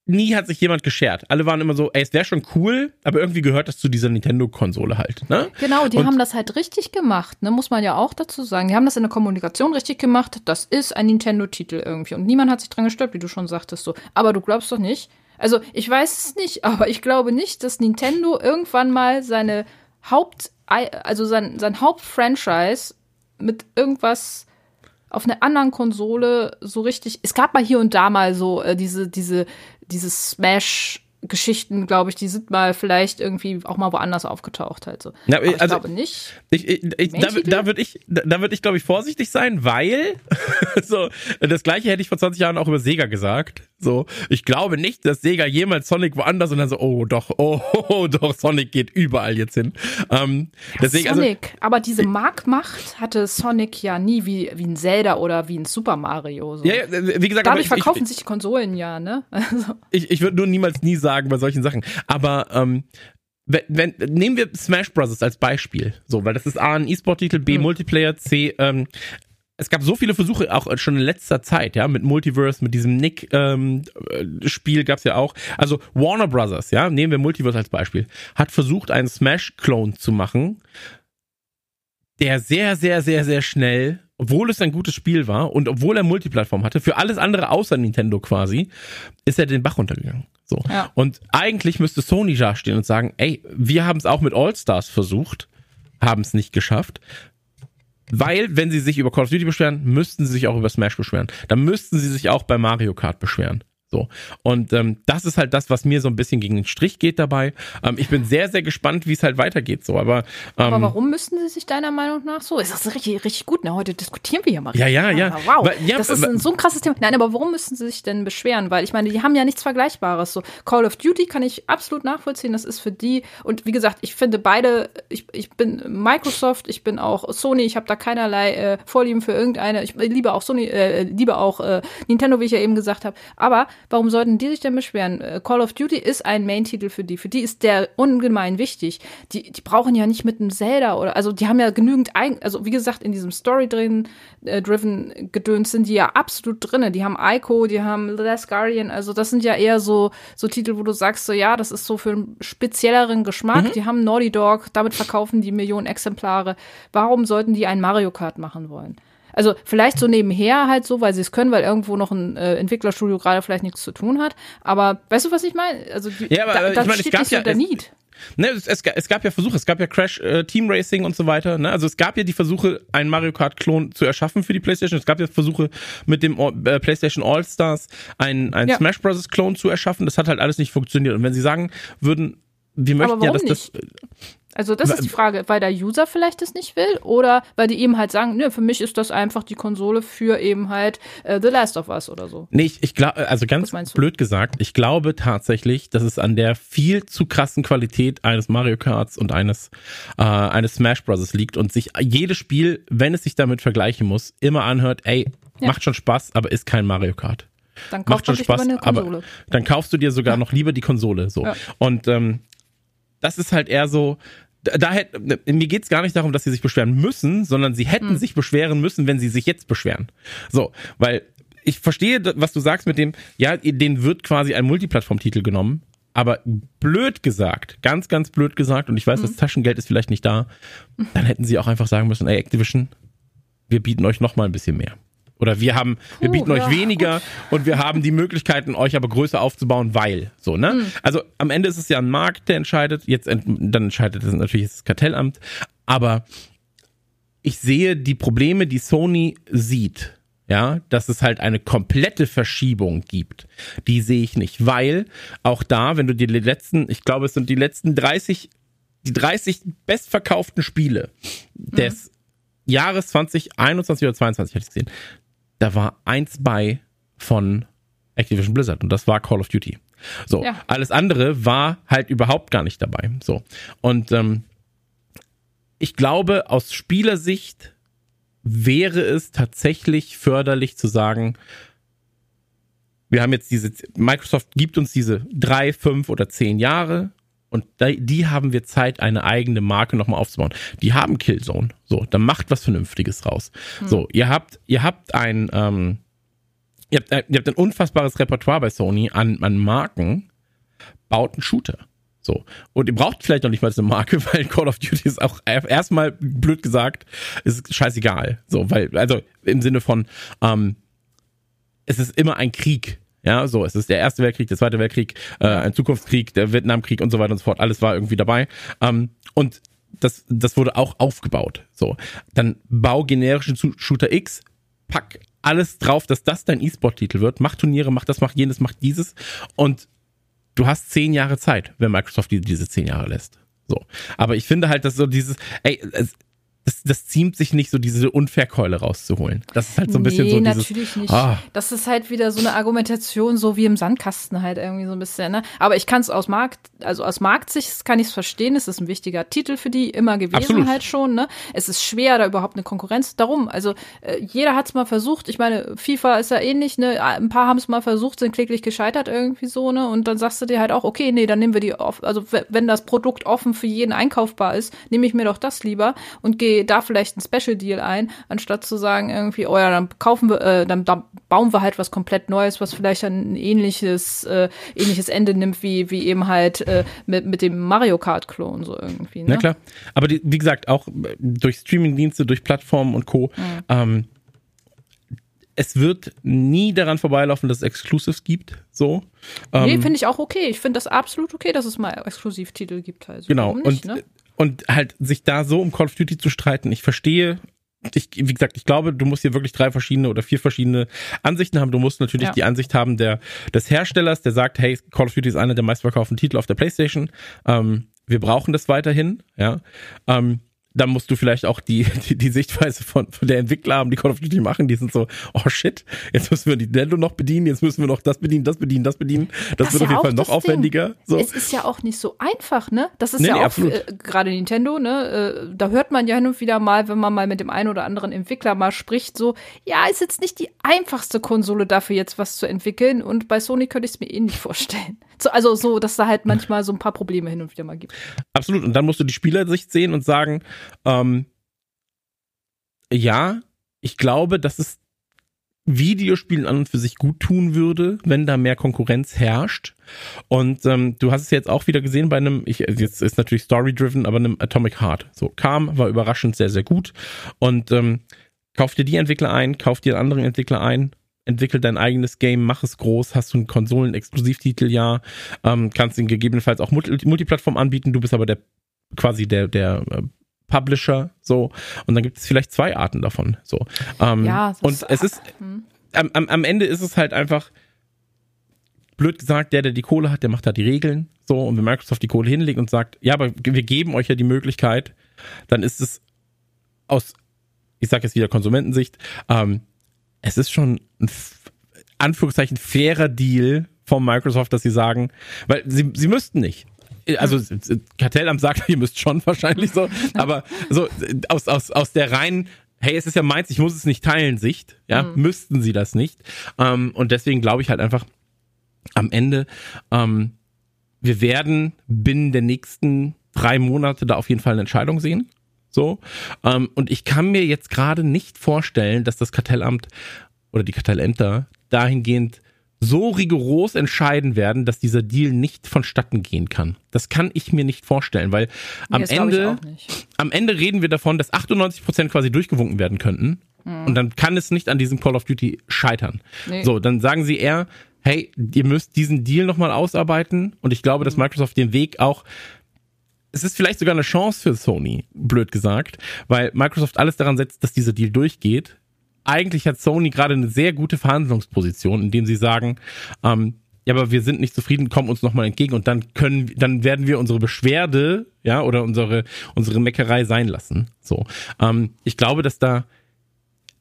nie hat sich jemand geschert. Alle waren immer so, ey, es wäre schon cool, aber irgendwie gehört das zu dieser Nintendo-Konsole halt, ne? Genau, die Und- haben das halt richtig gemacht, ne, muss man ja auch dazu sagen. Die haben das in der Kommunikation richtig gemacht. Das ist ein Nintendo-Titel irgendwie. Und niemand hat sich dran gestört, wie du schon sagtest so. Aber du glaubst doch nicht. Also, ich weiß es nicht, aber ich glaube nicht, dass Nintendo irgendwann mal seine Haupt, also sein, sein Hauptfranchise mit irgendwas auf einer anderen Konsole so richtig. Es gab mal hier und da mal so äh, diese, diese, diese Smash-Geschichten, glaube ich, die sind mal vielleicht irgendwie auch mal woanders aufgetaucht halt so. Aber ich also- glaube nicht. Ich, ich, ich, da da würde ich, da, da würd ich glaube ich, vorsichtig sein, weil so das gleiche hätte ich vor 20 Jahren auch über Sega gesagt. So, ich glaube nicht, dass Sega jemals Sonic woanders und dann so, oh doch, oh, oh doch, Sonic geht überall jetzt hin. Ähm, deswegen, also, Sonic, aber diese Marktmacht hatte Sonic ja nie wie, wie ein Zelda oder wie ein Super Mario. So. ja, ja, wie gesagt, Dadurch ich, verkaufen ich, sich die Konsolen ja, ne? Also, ich, ich würde nur niemals nie sagen bei solchen Sachen. Aber ähm, wenn, wenn, nehmen wir Smash Bros. als Beispiel. So, weil das ist A, ein E-Sport-Titel, B, Multiplayer, C, ähm, es gab so viele Versuche, auch schon in letzter Zeit, ja, mit Multiverse, mit diesem Nick-Spiel gab's ja auch. Also Warner Brothers, ja, nehmen wir Multiverse als Beispiel, hat versucht, einen Smash-Clone zu machen, der sehr, sehr, sehr, sehr schnell, obwohl es ein gutes Spiel war und obwohl er Multiplattform hatte, für alles andere außer Nintendo quasi, ist er den Bach runtergegangen. So. Ja. Und eigentlich müsste Sony da stehen und sagen, ey, wir haben es auch mit All-Stars versucht, haben es nicht geschafft. Weil, wenn sie sich über Call of Duty beschweren, müssten sie sich auch über Smash beschweren. Dann müssten sie sich auch bei Mario Kart beschweren. So. Und ähm, das ist halt das, was mir so ein bisschen gegen den Strich geht dabei. Ähm, ich bin sehr, sehr gespannt, wie es halt weitergeht. So, aber, ähm, aber warum müssten sie sich deiner Meinung nach so? Ist das richtig, richtig gut? Ne? Heute diskutieren wir hier mal. Ja, ja, ja. Wow, Weil- ja, das ist ein, so ein krasses Thema. Nein, aber warum müssten sie sich denn beschweren? Weil ich meine, die haben ja nichts Vergleichbares. So Call of Duty kann ich absolut nachvollziehen. Das ist für die und wie gesagt, ich finde beide. Ich, ich bin Microsoft, ich bin auch Sony. Ich habe da keinerlei äh, Vorlieben für irgendeine. Ich liebe auch Sony, äh, liebe auch äh, Nintendo, wie ich ja eben gesagt habe. Aber warum sollten die sich denn beschweren? Äh, Call of Duty ist ein Main-Titel für die. Für die ist der ungemein wichtig. Die, die brauchen ja nicht mit einem Zelda oder also die haben ja genügend eigen, also wie gesagt, in diesem Story drin, äh, Gedöns sind die ja absolut drinne. Die haben Ico, die haben The Last Guardian, also das sind ja eher so, so Titel, wo du sagst, so ja, das ist so für einen spezielleren Geschmack. Die haben Naughty Dog, damit verkaufen die Millionen Exemplare. Warum sollten die ein Mario Kart machen wollen? Also vielleicht so nebenher halt so, weil sie es können, weil irgendwo noch ein äh, Entwicklerstudio gerade vielleicht nichts zu tun hat. Aber weißt du, was ich meine? Also die, Ja, aber, da, äh, ich da meine, es steht gab nicht ja- der es- Need. Ne, es, es, es gab ja Versuche, es gab ja Crash äh, Team Racing und so weiter. Ne? Also es gab ja die Versuche, einen Mario Kart-Klon zu erschaffen für die PlayStation. Es gab ja Versuche, mit dem All- äh, PlayStation All-Stars einen, einen Ja. Smash Bros. Klon zu erschaffen. Das hat halt alles nicht funktioniert. Und wenn sie sagen würden, wir möchten ja, dass warum das. Also das ist die Frage, weil der User vielleicht das nicht will oder weil die eben halt sagen, nö, für mich ist das einfach die Konsole für eben halt äh, The Last of Us oder so. Nee, ich, ich glaube, also ganz blöd gesagt, ich glaube tatsächlich, dass es an der viel zu krassen Qualität eines Mario Karts und eines, äh, eines Smash Bros. liegt und sich jedes Spiel, wenn es sich damit vergleichen muss, immer anhört, ey, Ja. macht schon Spaß, aber ist kein Mario Kart. Dann Macht schon Spaß, lieber eine Konsole. aber dann kaufst du dir sogar noch lieber die Konsole. So. Ja. Und ähm, das ist halt eher so. Da, da hätt, mir geht's gar nicht darum, dass sie sich beschweren müssen, sondern sie hätten Hm. sich beschweren müssen, wenn sie sich jetzt beschweren. So, weil ich verstehe, was du sagst mit dem, ja, denen wird quasi ein Multiplattform-Titel genommen, aber blöd gesagt, ganz, ganz blöd gesagt, und ich weiß, das Taschengeld ist vielleicht nicht da, dann hätten sie auch einfach sagen müssen, ey, Activision, wir bieten euch noch mal ein bisschen mehr. Oder wir haben, wir Puh, bieten euch ja, weniger und wir haben die Möglichkeiten, euch aber größer aufzubauen, weil. So, ne? Also am Ende ist es ja ein Markt, der entscheidet. Jetzt ent dann entscheidet es natürlich das Kartellamt. Aber ich sehe die Probleme, die Sony sieht. Ja, dass es halt eine komplette Verschiebung gibt. Die sehe ich nicht, weil auch da, wenn du die letzten, ich glaube, es sind die letzten 30, die 30 bestverkauften Spiele des Jahres 2021 oder 22 hätte ich gesehen. Da war eins bei von Activision Blizzard und das war Call of Duty. So, Ja. alles andere war halt überhaupt gar nicht dabei. So. Und ähm, ich glaube, aus Spielersicht wäre es tatsächlich förderlich zu sagen, wir haben jetzt diese, Microsoft gibt uns diese drei, fünf oder zehn Jahre und die haben wir Zeit, eine eigene Marke nochmal aufzubauen. Die haben Killzone. So, dann macht was Vernünftiges raus. Hm. So, ihr habt, ihr habt ein, ähm, ihr habt, ihr habt ein unfassbares Repertoire bei Sony an, an Marken, baut einen Shooter. So. Und ihr braucht vielleicht noch nicht mal eine Marke, weil Call of Duty ist auch erstmal blöd gesagt, ist scheißegal. So, weil, also im Sinne von, ähm, es ist immer ein Krieg. Ja, so, es ist der Erste Weltkrieg, der Zweite Weltkrieg, äh, ein Zukunftskrieg, der Vietnamkrieg und so weiter und so fort. Alles war irgendwie dabei. Ähm, und das, das wurde auch aufgebaut. So, dann bau generischen Shooter X, pack alles drauf, dass das dein E-Sport-Titel wird. Mach Turniere, mach das, mach jenes, mach dieses. Und du hast zehn Jahre Zeit, wenn Microsoft dir diese zehn Jahre lässt. So. Aber ich finde halt, dass so dieses, ey, es, das, das ziemt sich nicht so, diese Unfairkeule rauszuholen. Das ist halt so ein bisschen nee, so dieses. natürlich nicht. Ah. Das ist halt wieder so eine Argumentation, so wie im Sandkasten halt irgendwie so ein bisschen. Ne? Aber ich kann es aus Markt, also aus Marktsicht kann ich es verstehen. Es ist ein wichtiger Titel für die immer gewesen Absolut. halt schon. Ne? Es ist schwer, da überhaupt eine Konkurrenz. Darum, also äh, jeder hat es mal versucht. Ich meine, FIFA ist ja ähnlich. Ne? Ein paar haben es mal versucht, sind kläglich gescheitert irgendwie so. Ne? Und dann sagst du dir halt auch, okay, nee, dann nehmen wir die off. Also wenn das Produkt offen für jeden einkaufbar ist, nehme ich mir doch das lieber und gehe da vielleicht ein Special Deal ein, anstatt zu sagen irgendwie, oh ja, dann kaufen wir, äh, dann, dann bauen wir halt was komplett Neues, was vielleicht ein ähnliches, äh, ähnliches Ende nimmt wie, wie eben halt äh, mit, mit dem Mario Kart Klon so irgendwie. Ne? Na klar. Aber die, wie gesagt, auch durch Streamingdienste, durch Plattformen und Co. Mhm. Ähm, es wird nie daran vorbeilaufen, dass es Exclusives gibt. So. Nee, ähm, finde ich auch okay. Ich finde das absolut okay, dass es mal Exklusivtitel gibt. Also, genau. Nicht, und ne? Und halt sich da so um Call of Duty zu streiten, ich verstehe ich, wie gesagt, ich glaube, du musst hier wirklich drei verschiedene oder vier verschiedene Ansichten haben. Du musst natürlich ja. die Ansicht haben der, des Herstellers, der sagt, hey, Call of Duty ist einer der meistverkauften Titel auf der PlayStation. Ähm, wir brauchen das weiterhin, ja. Ähm, dann musst du vielleicht auch die, die, die Sichtweise von, von der Entwickler haben, die Call of Duty machen, die sind so, oh shit, jetzt müssen wir die Nintendo noch bedienen, jetzt müssen wir noch das bedienen, das bedienen, das bedienen. Das, das wird auf jeden Fall noch aufwendiger. So. Es ist ja auch nicht so einfach, ne? Das ist nee, ja nee, auch äh, gerade Nintendo, ne? Äh, da hört man ja hin und wieder mal, wenn man mal mit dem einen oder anderen Entwickler mal spricht, so, ja, ist jetzt nicht die einfachste Konsole dafür jetzt was zu entwickeln und bei Sony könnte ich es mir eh nicht vorstellen. So, also so, dass da halt manchmal so ein paar Probleme hin und wieder mal gibt. Absolut. Und dann musst du die Spielersicht sehen und sagen, ähm, ja, ich glaube, dass es Videospielen an und für sich gut tun würde, wenn da mehr Konkurrenz herrscht. Und ähm, du hast es jetzt auch wieder gesehen bei einem, ich, jetzt ist natürlich story-driven, aber einem Atomic Heart. So kam, war überraschend sehr, sehr gut. Und ähm, kauf dir die Entwickler ein, kauf dir einen anderen Entwickler ein, entwickel dein eigenes Game, mach es groß, hast du einen Konsolen-Exklusivtitel, ja, ähm, kannst ihn gegebenenfalls auch Multiplattform anbieten, du bist aber der quasi der, der äh, Publisher, so. Und dann gibt es vielleicht zwei Arten davon, so. Ähm, ja, und ist, es ist, hm. am, am, Ende ist es halt einfach, blöd gesagt, der, der die Kohle hat, der macht da die Regeln, so. Und wenn Microsoft die Kohle hinlegt und sagt, ja, aber wir geben euch ja die Möglichkeit, dann ist es aus, ich sag jetzt wieder Konsumentensicht, ähm, es ist schon ein, Anführungszeichen, fairer Deal von Microsoft, dass sie sagen, weil sie, sie müssten nicht also Kartellamt sagt, ihr müsst schon wahrscheinlich so, aber so aus, aus, aus der reinen hey, es ist ja meins, ich muss es nicht teilen, Sicht, ja, mhm. müssten sie das nicht. Ähm, und deswegen glaube ich halt einfach am Ende, ähm, wir werden binnen der nächsten drei Monate da auf jeden Fall eine Entscheidung sehen. So. Ähm, und ich kann mir jetzt gerade nicht vorstellen, dass das Kartellamt oder die Kartellämter dahingehend so rigoros entscheiden werden, dass dieser Deal nicht vonstatten gehen kann. Das kann ich mir nicht vorstellen, weil am nee, Ende, am Ende reden wir davon, dass 98 Prozent quasi durchgewunken werden könnten. Hm. Und dann kann es nicht an diesem Call of Duty scheitern. Nee. So, dann sagen sie eher, hey, ihr müsst diesen Deal nochmal ausarbeiten. Und ich glaube, dass hm. Microsoft den Weg auch es ist vielleicht sogar eine Chance für Sony, blöd gesagt, weil Microsoft alles daran setzt, dass dieser Deal durchgeht eigentlich hat Sony gerade eine sehr gute Verhandlungsposition, indem sie sagen, ähm, ja, aber wir sind nicht zufrieden, kommen uns nochmal entgegen und dann können, dann werden wir unsere Beschwerde, ja, oder unsere, unsere Meckerei sein lassen. So. Ähm, ich glaube, dass da,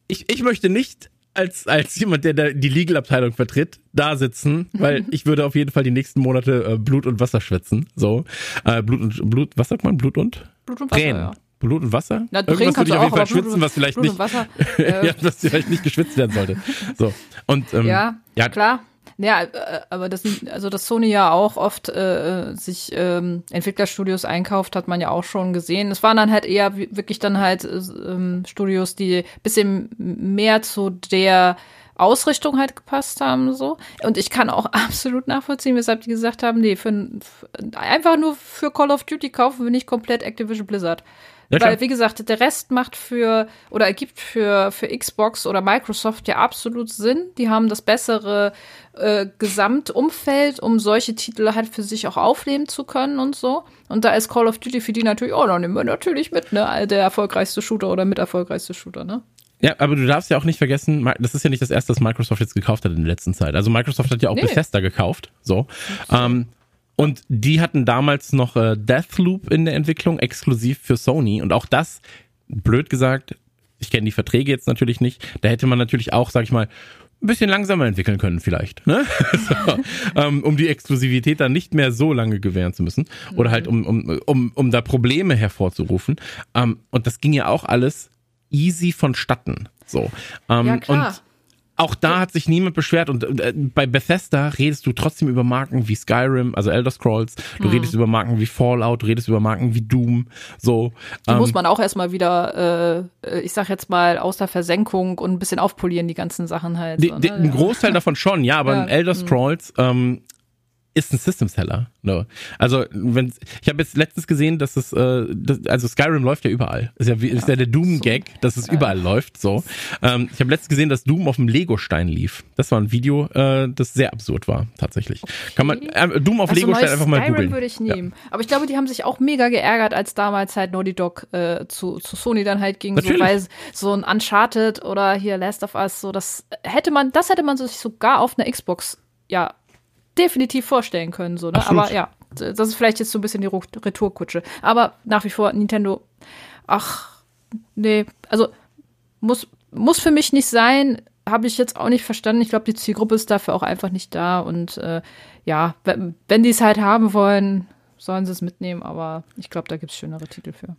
ich, ich möchte nicht als, als jemand, der da die Legal-Abteilung vertritt, da sitzen, weil ich würde auf jeden Fall die nächsten Monate äh, Blut und Wasser schwitzen. So. Äh, Blut und Blut, was sagt man? Blut und? Blut und Wasser, Tränen. Ja. Blut und Wasser? Na, Irgendwas würde ich auf jeden Fall schwitzen, was vielleicht Blut nicht, Wasser, äh. ja, was vielleicht nicht geschwitzt werden sollte. So. Und, ähm, ja, ja, klar. Ja, äh, aber das, also dass Sony ja auch oft äh, sich ähm, Entwicklerstudios einkauft, hat man ja auch schon gesehen. Es waren dann halt eher wirklich dann halt äh, ähm, Studios, die bisschen mehr zu der Ausrichtung halt gepasst haben so. Und ich kann auch absolut nachvollziehen, weshalb die gesagt haben, nee, für einfach nur für Call of Duty kaufen wir nicht komplett Activision Blizzard. Ja, Weil, wie gesagt, der Rest macht für oder ergibt für, für Xbox oder Microsoft ja absolut Sinn. Die haben das bessere äh, Gesamtumfeld, um solche Titel halt für sich auch aufnehmen zu können und so. Und da ist Call of Duty für die natürlich, oh, dann nehmen wir natürlich mit, ne? Der erfolgreichste Shooter oder mit erfolgreichste Shooter, ne? Ja, aber du darfst ja auch nicht vergessen, das ist ja nicht das erste, was Microsoft jetzt gekauft hat in der letzten Zeit. Also Microsoft hat ja auch nee. Bethesda gekauft, so. Ähm, und die hatten damals noch äh, Deathloop in der Entwicklung, exklusiv für Sony. Und auch das, blöd gesagt, ich kenne die Verträge jetzt natürlich nicht, da hätte man natürlich auch, sag ich mal, ein bisschen langsamer entwickeln können vielleicht, ne? so, ähm, um die Exklusivität dann nicht mehr so lange gewähren zu müssen oder halt um, um, um, um da Probleme hervorzurufen. Ähm, und das ging ja auch alles easy vonstatten. So. Ähm, ja, klar. Und auch da hat sich niemand beschwert und äh, bei Bethesda redest du trotzdem über Marken wie Skyrim, also Elder Scrolls, du hm. redest über Marken wie Fallout, du redest über Marken wie Doom, so. Die ähm, muss man auch erstmal wieder, äh, ich sag jetzt mal, aus der Versenkung und ein bisschen aufpolieren, die ganzen Sachen halt. So, ne? Ein Großteil davon schon, ja, aber ja. Elder hm. Scrolls, ähm, ist ein System Seller. No. Also wenn ich habe jetzt letztens gesehen, dass es äh, das, also Skyrim läuft ja überall. Ist ja wie ist ja der Doom Gag, dass es überall läuft. So. Ähm, ich habe letztens gesehen, dass Doom auf dem Lego Stein lief. Das war ein Video, äh, das sehr absurd war tatsächlich. Okay. Kann man äh, Doom auf also Lego Stein einfach mal Skyrim googeln. würde ich nehmen. Ja. Aber ich glaube, die haben sich auch mega geärgert, als damals halt Naughty Dog äh, zu, zu Sony dann halt ging, so, weil so ein Uncharted oder hier Last of Us, so das hätte man, das hätte man sich sogar auf einer Xbox ja definitiv vorstellen können. So, ne? Aber ja, das ist vielleicht jetzt so ein bisschen die Retourkutsche. Aber nach wie vor, Nintendo, ach, nee, also muss, muss für mich nicht sein. Habe ich jetzt auch nicht verstanden. Ich glaube, die Zielgruppe ist dafür auch einfach nicht da. Und äh, ja, wenn, wenn die es halt haben wollen, sollen sie es mitnehmen. Aber ich glaube, da gibt es schönere Titel für.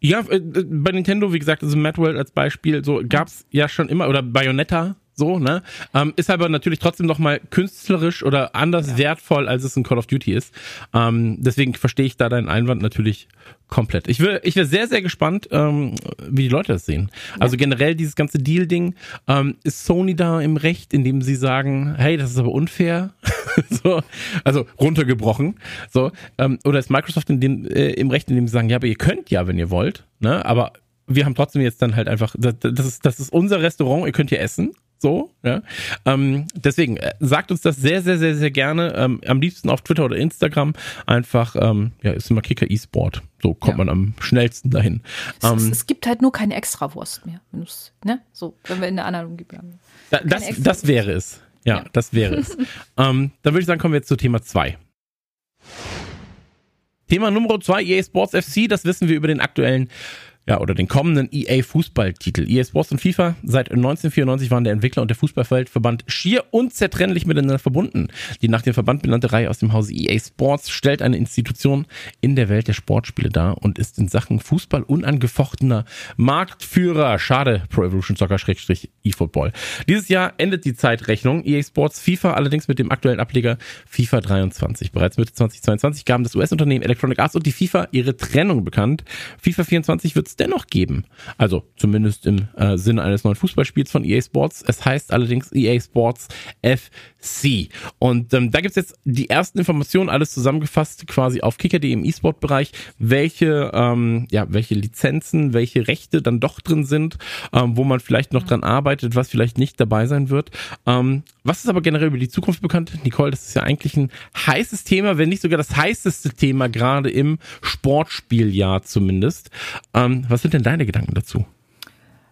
Ja, äh, bei Nintendo, wie gesagt, also Mad World als Beispiel, so gab es ja schon immer, oder Bayonetta so, ne? Ähm, ist aber natürlich trotzdem noch mal künstlerisch oder anders ja. wertvoll, als es ein Call of Duty ist. Ähm, deswegen verstehe ich da deinen Einwand natürlich komplett. Ich will, ich wäre sehr, sehr gespannt, ähm, wie die Leute das sehen. Ja. Also generell dieses ganze Deal-Ding, ähm, ist Sony da im Recht, indem sie sagen, hey, das ist aber unfair, so, also runtergebrochen, so, ähm, oder ist Microsoft in den, äh, im Recht, indem sie sagen, ja, aber ihr könnt ja, wenn ihr wollt, ne, aber wir haben trotzdem jetzt dann halt einfach, das, das, ist, das ist unser Restaurant, ihr könnt hier essen, so, ja. Ähm, deswegen äh, sagt uns das sehr, sehr, sehr, sehr gerne. Ähm, am liebsten auf Twitter oder Instagram. Einfach, ähm, ja, ist immer Kicker E-Sport. So kommt ja. man am schnellsten dahin. Es, ähm, es, gibt halt nur keine Extrawurst mehr. Ne? So, wenn wir in der Analogie bleiben. Da, das, das wäre es. Ja, ja. das wäre es. ähm, dann würde ich sagen, kommen wir jetzt zu Thema 2. Thema Nummer 2, EA Sports FC, das wissen wir über den aktuellen ja, oder den kommenden EA Fußballtitel. EA Sports und FIFA seit 1994 waren der Entwickler und der Fußballfeldverband schier unzertrennlich miteinander verbunden. Die nach dem Verband benannte Reihe aus dem Hause EA Sports stellt eine Institution in der Welt der Sportspiele dar und ist in Sachen Fußball unangefochtener Marktführer. Schade, Pro Evolution Soccer Schrägstrich eFootball. Dieses Jahr endet die Zeitrechnung. EA Sports FIFA allerdings mit dem aktuellen Ableger FIFA 23. Bereits Mitte 2022 gaben das US-Unternehmen Electronic Arts und die FIFA ihre Trennung bekannt. FIFA 24 wird dennoch geben. Also zumindest im äh, Sinne eines neuen Fußballspiels von EA Sports. Es heißt allerdings EA Sports FC. Und ähm, da gibt's jetzt die ersten Informationen, alles zusammengefasst quasi auf kicker.de im E-Sport-Bereich, welche, ähm, ja, welche Lizenzen, welche Rechte dann doch drin sind, ähm, wo man vielleicht noch dran arbeitet, was vielleicht nicht dabei sein wird. Ähm, was ist aber generell über die Zukunft bekannt? Nicole, das ist ja eigentlich ein heißes Thema, wenn nicht sogar das heißeste Thema, gerade im Sportspieljahr zumindest. Ähm, was sind denn deine Gedanken dazu?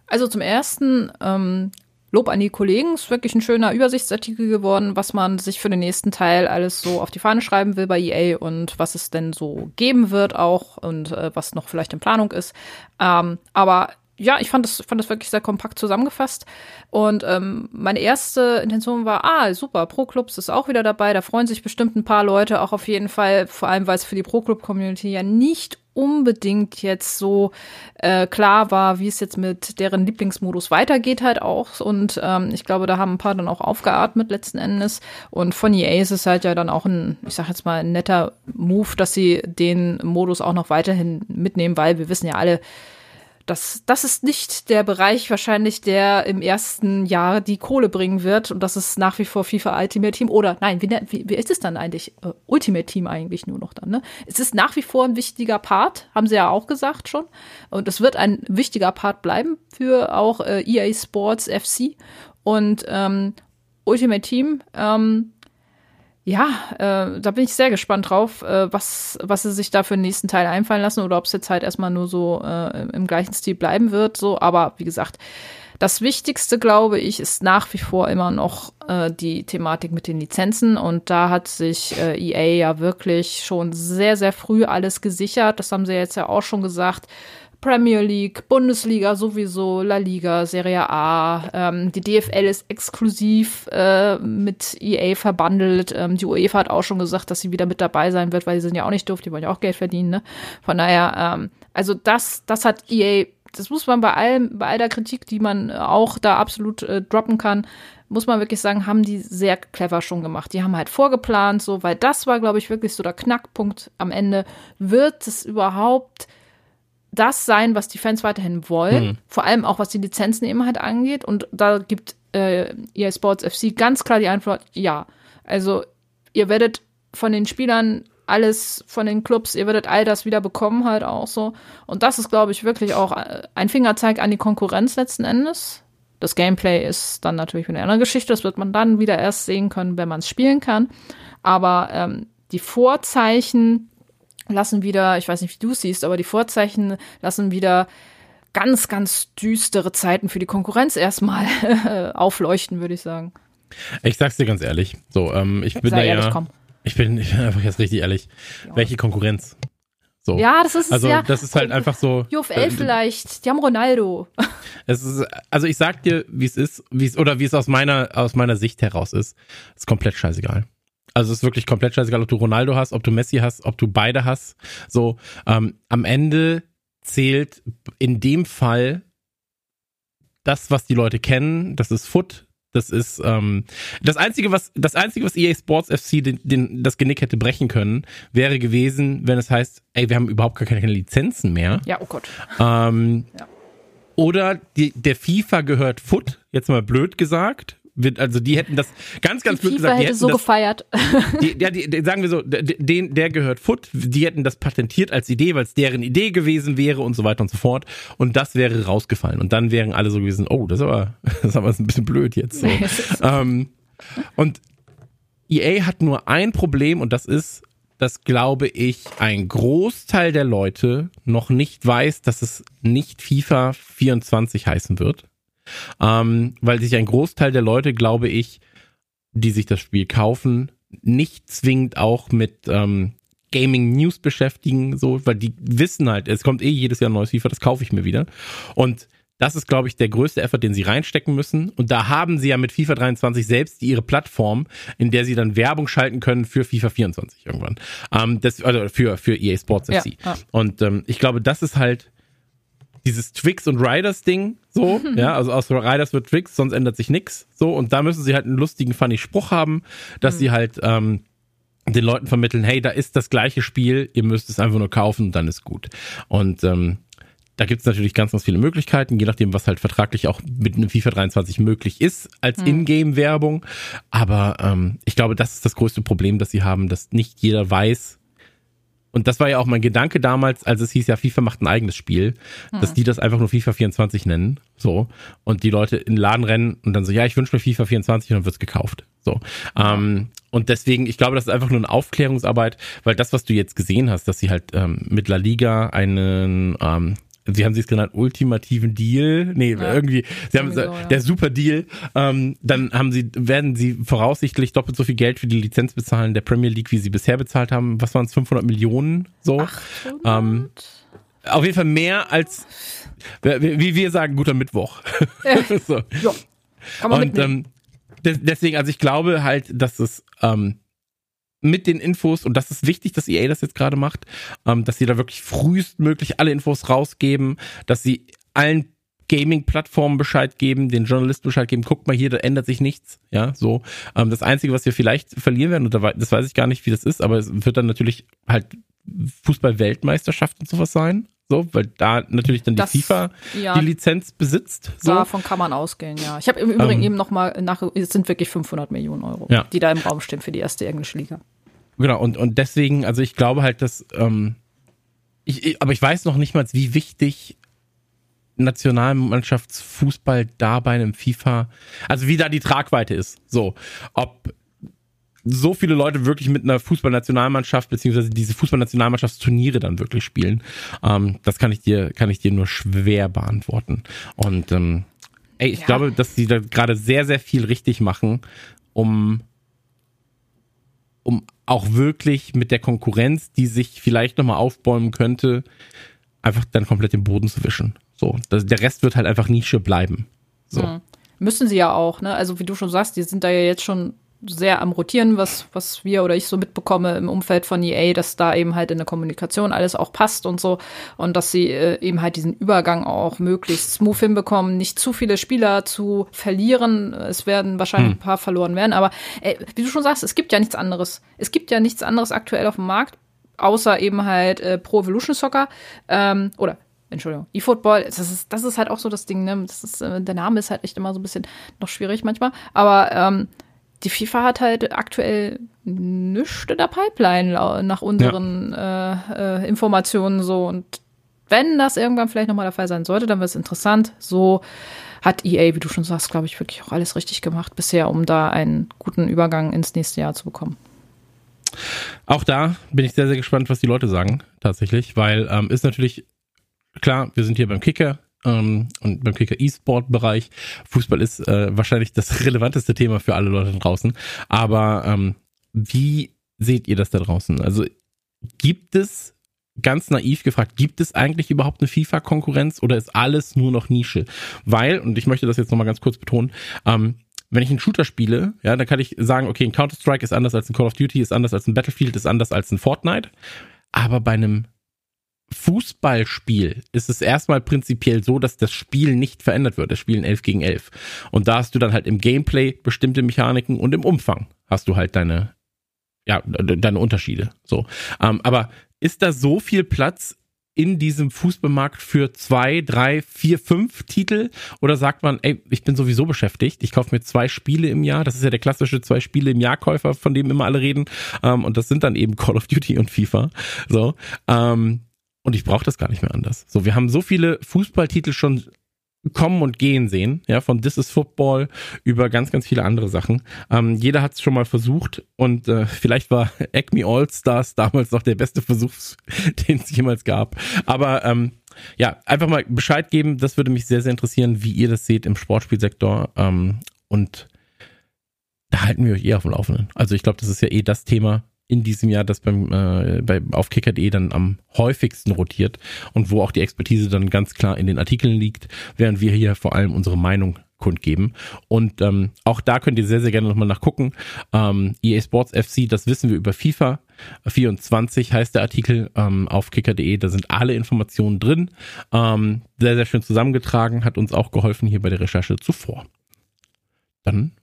Also zum ersten, ähm, Lob an die Kollegen, ist wirklich ein schöner Übersichtsartikel geworden, was man sich für den nächsten Teil alles so auf die Fahne schreiben will bei EA und was es denn so geben wird auch und äh, was noch vielleicht in Planung ist. Ähm, aber ja, ich fand das, fand das wirklich sehr kompakt zusammengefasst. Und ähm, meine erste Intention war, ah, super, Pro-Clubs ist auch wieder dabei. Da freuen sich bestimmt ein paar Leute auch auf jeden Fall, vor allem weil es für die Pro-Club-Community ja nicht unbedingt jetzt so äh, klar war, wie es jetzt mit deren Lieblingsmodus weitergeht halt auch. Und ähm, ich glaube, da haben ein paar dann auch aufgeatmet letzten Endes. Und von EA ist es halt ja dann auch ein, ich sag jetzt mal, ein netter Move, dass sie den Modus auch noch weiterhin mitnehmen, weil wir wissen ja alle, das, das ist nicht der Bereich wahrscheinlich, der im ersten Jahr die Kohle bringen wird. Und das ist nach wie vor FIFA Ultimate Team. Oder nein, wie, wie, wie ist es dann eigentlich? Uh, Ultimate Team eigentlich nur noch dann, ne? Es ist nach wie vor ein wichtiger Part, haben sie ja auch gesagt schon. Und es wird ein wichtiger Part bleiben für auch äh, EA Sports FC. Und ähm, Ultimate Team, ähm, ja, äh, da bin ich sehr gespannt drauf, äh, was, was sie sich da für den nächsten Teil einfallen lassen oder ob es jetzt halt erstmal nur so äh, im gleichen Stil bleiben wird. So, aber wie gesagt, das Wichtigste, glaube ich, ist nach wie vor immer noch äh, die Thematik mit den Lizenzen. Und da hat sich äh, EA ja wirklich schon sehr, sehr früh alles gesichert. Das haben sie jetzt ja auch schon gesagt. Premier League, Bundesliga sowieso, La Liga, Serie A. Ähm, die DFL ist exklusiv äh, mit EA verbandelt. Ähm, die UEFA hat auch schon gesagt, dass sie wieder mit dabei sein wird, weil sie sind ja auch nicht doof, die wollen ja auch Geld verdienen. Ne? Von daher, ähm, also das, das hat EA, das muss man bei allem, bei all der Kritik, die man auch da absolut äh, droppen kann, muss man wirklich sagen, haben die sehr clever schon gemacht. Die haben halt vorgeplant, so, weil das war, glaube ich, wirklich so der Knackpunkt am Ende. Wird es überhaupt das sein, was die Fans weiterhin wollen, mhm. vor allem auch was die Lizenzen eben halt angeht. Und da gibt äh, EA Sports FC ganz klar die Antwort, ja. Also ihr werdet von den Spielern alles von den Clubs, ihr werdet all das wieder bekommen halt auch so. Und das ist, glaube ich, wirklich auch äh, ein Fingerzeig an die Konkurrenz letzten Endes. Das Gameplay ist dann natürlich eine andere Geschichte. Das wird man dann wieder erst sehen können, wenn man es spielen kann. Aber ähm, die Vorzeichen lassen wieder, ich weiß nicht, wie du siehst, aber die Vorzeichen lassen wieder ganz, ganz düstere Zeiten für die Konkurrenz erstmal aufleuchten, würde ich sagen. Ich sag's dir ganz ehrlich. So, ähm, ich bin da ehrlich, ja. Komm. Ich bin, ich bin einfach jetzt richtig ehrlich. Ja. Welche Konkurrenz? So. Ja, das ist also ja. das ist halt einfach so. JFL äh, vielleicht, die haben Ronaldo. Es ist, also ich sag dir, wie es ist, wie es oder wie es aus meiner aus meiner Sicht heraus ist, ist komplett scheißegal. Also es ist wirklich komplett scheißegal, ob du Ronaldo hast, ob du Messi hast, ob du beide hast. So, ähm, am Ende zählt in dem Fall das, was die Leute kennen, das ist Foot, das ist ähm, das einzige, was das einzige, was EA Sports FC den, den, das Genick hätte brechen können, wäre gewesen, wenn es heißt, ey, wir haben überhaupt gar keine Lizenzen mehr. Ja, oh Gott. Ähm, ja. Oder die, der FIFA gehört Foot, jetzt mal blöd gesagt, also die hätten das ganz, ganz blöd gesagt. Die hätte so das, gefeiert. Die, ja, die, sagen wir so, den, der gehört Foot, die hätten das patentiert als Idee, weil es deren Idee gewesen wäre und so weiter und so fort. Und das wäre rausgefallen. Und dann wären alle so gewesen, oh, das ist aber, das ist aber ein bisschen blöd jetzt. So. ähm, und EA hat nur ein Problem und das ist, dass, glaube ich, ein Großteil der Leute noch nicht weiß, dass es nicht FIFA 24 heißen wird ähm, weil sich ein Großteil der Leute, glaube ich, die sich das Spiel kaufen, nicht zwingend auch mit ähm, Gaming News beschäftigen, so, weil die wissen halt, es kommt eh jedes Jahr ein neues FIFA, das kaufe ich mir wieder. Und das ist, glaube ich, der größte Effort, den sie reinstecken müssen. Und da haben sie ja mit FIFA 23 selbst ihre Plattform, in der sie dann Werbung schalten können für FIFA 24 irgendwann. Ähm, das, also für, für EA Sports FC. Ja, ja. Und ähm, ich glaube, das ist halt dieses Twix und Riders Ding, so, ja, also aus Riders wird Twix, sonst ändert sich nix, so, und da müssen sie halt einen lustigen, funny Spruch haben, dass mhm. sie halt ähm, den Leuten vermitteln, hey, da ist das gleiche Spiel, ihr müsst es einfach nur kaufen und dann ist gut. Und ähm, da gibt's natürlich ganz, ganz viele Möglichkeiten, je nachdem, was halt vertraglich auch mit einem FIFA 23 möglich ist als mhm. Ingame-Werbung. Aber ähm, ich glaube, das ist das größte Problem, das sie haben, dass nicht jeder weiß, und das war ja auch mein Gedanke damals, als es hieß ja, FIFA macht ein eigenes Spiel, mhm. dass die das einfach nur FIFA 24 nennen. So. Und die Leute in den Laden rennen und dann so, ja, ich wünsche mir FIFA 24 und dann wird's gekauft. So. Ähm, und deswegen, ich glaube, das ist einfach nur eine Aufklärungsarbeit, weil das, was du jetzt gesehen hast, dass sie halt ähm, mit La Liga einen ähm, Sie haben sich genannt, ultimativen Deal. Nee, ja. irgendwie, sie haben so, ja. der Super Deal. Ähm, dann haben sie, werden sie voraussichtlich doppelt so viel Geld für die Lizenz bezahlen der Premier League, wie sie bisher bezahlt haben. Was waren es, 500 Millionen? So. Ähm, auf jeden Fall mehr als, wie wir sagen, guter Mittwoch. so. Ja. Kann man Und ähm, deswegen, also ich glaube halt, dass es ähm, mit den Infos, und das ist wichtig, dass EA das jetzt gerade macht, ähm, dass sie da wirklich frühestmöglich alle Infos rausgeben, dass sie allen Gaming-Plattformen Bescheid geben, den Journalisten Bescheid geben, guckt mal hier, da ändert sich nichts. Ja, so. Ähm, das Einzige, was wir vielleicht verlieren werden, und das weiß ich gar nicht, wie das ist, aber es wird dann natürlich halt Fußball-Weltmeisterschaft und sowas sein. So, weil da natürlich dann die das, FIFA ja, die Lizenz besitzt. So. Davon kann man ausgehen, ja. Ich habe im Übrigen ähm, eben nochmal nach, es sind wirklich 500 Millionen Euro, ja. die da im Raum stehen für die erste englische Liga. Genau, und, und deswegen, also ich glaube halt, dass, ähm, ich, aber ich weiß noch nicht mal, wie wichtig Nationalmannschaftsfußball da bei einem FIFA, also wie da die Tragweite ist. So, ob so viele Leute wirklich mit einer Fußballnationalmannschaft beziehungsweise diese Fußballnationalmannschaftsturniere dann wirklich spielen, ähm, das kann ich dir kann ich dir nur schwer beantworten. Und ähm, ey, ich ja. glaube, dass sie da gerade sehr sehr viel richtig machen, um um auch wirklich mit der Konkurrenz, die sich vielleicht nochmal aufbäumen könnte, einfach dann komplett den Boden zu wischen. So, das, der Rest wird halt einfach Nische bleiben. So. Mhm. Müssen sie ja auch, ne? Also wie du schon sagst, die sind da ja jetzt schon sehr am Rotieren, was, was wir oder ich so mitbekomme im Umfeld von EA, dass da eben halt in der Kommunikation alles auch passt und so und dass sie äh, eben halt diesen Übergang auch möglichst smooth hinbekommen, nicht zu viele Spieler zu verlieren. Es werden wahrscheinlich hm. ein paar verloren werden, aber äh, wie du schon sagst, es gibt ja nichts anderes. Es gibt ja nichts anderes aktuell auf dem Markt, außer eben halt äh, Pro Evolution Soccer ähm, oder Entschuldigung, eFootball, das ist, das ist halt auch so das Ding, ne? Das ist, äh, der Name ist halt echt immer so ein bisschen noch schwierig manchmal. Aber ähm, die FIFA hat halt aktuell nichts in der Pipeline nach unseren ja. äh, äh, Informationen so. Und wenn das irgendwann vielleicht nochmal der Fall sein sollte, dann wird es interessant. So hat EA, wie du schon sagst, glaube ich, wirklich auch alles richtig gemacht bisher, um da einen guten Übergang ins nächste Jahr zu bekommen. Auch da bin ich sehr, sehr gespannt, was die Leute sagen, tatsächlich, weil ähm, ist natürlich klar, wir sind hier beim Kicker ähm, und beim Kicker E-Sport-Bereich. Fußball ist äh, wahrscheinlich das relevanteste Thema für alle Leute draußen. Aber ähm, wie seht ihr das da draußen? Also gibt es ganz naiv gefragt, gibt es eigentlich überhaupt eine FIFA-Konkurrenz oder ist alles nur noch Nische? Weil, und ich möchte das jetzt nochmal ganz kurz betonen, ähm, wenn ich einen Shooter spiele, ja, dann kann ich sagen, okay, ein Counter-Strike ist anders als ein Call of Duty, ist anders als ein Battlefield, ist anders als ein Fortnite. Aber bei einem Fußballspiel ist es erstmal prinzipiell so, dass das Spiel nicht verändert wird. Das Spiel in 11 gegen 11. Und da hast du dann halt im Gameplay bestimmte Mechaniken und im Umfang hast du halt deine, ja, deine Unterschiede. So. Ähm, aber ist da so viel Platz in diesem Fußballmarkt für zwei, drei, vier, fünf Titel? Oder sagt man, ey, ich bin sowieso beschäftigt, ich kaufe mir zwei Spiele im Jahr, das ist ja der klassische zwei Spiele im Jahr Käufer, von dem immer alle reden, ähm, und das sind dann eben Call of Duty und FIFA. So, ähm, und ich brauche das gar nicht mehr anders. So, wir haben so viele Fußballtitel schon kommen und gehen sehen, ja, von This is Football über ganz, ganz viele andere Sachen. Ähm, jeder hat es schon mal versucht und äh, vielleicht war Acme All Stars damals noch der beste Versuch, den es jemals gab. Aber ähm, ja, einfach mal Bescheid geben, das würde mich sehr, sehr interessieren, wie ihr das seht im Sportspielsektor ähm, und da halten wir euch eh auf dem Laufenden. Also ich glaube, das ist ja eh das Thema, in diesem Jahr, das beim äh, bei, auf kicker.de dann am häufigsten rotiert und wo auch die Expertise dann ganz klar in den Artikeln liegt, während wir hier vor allem unsere Meinung kundgeben. Und ähm, auch da könnt ihr sehr, sehr gerne nochmal nachgucken. Ähm, EA Sports FC, das wissen wir über FIFA 24 heißt der Artikel ähm, auf kicker.de. Da sind alle Informationen drin. Ähm, sehr, sehr schön zusammengetragen, hat uns auch geholfen hier bei der Recherche zuvor. Dann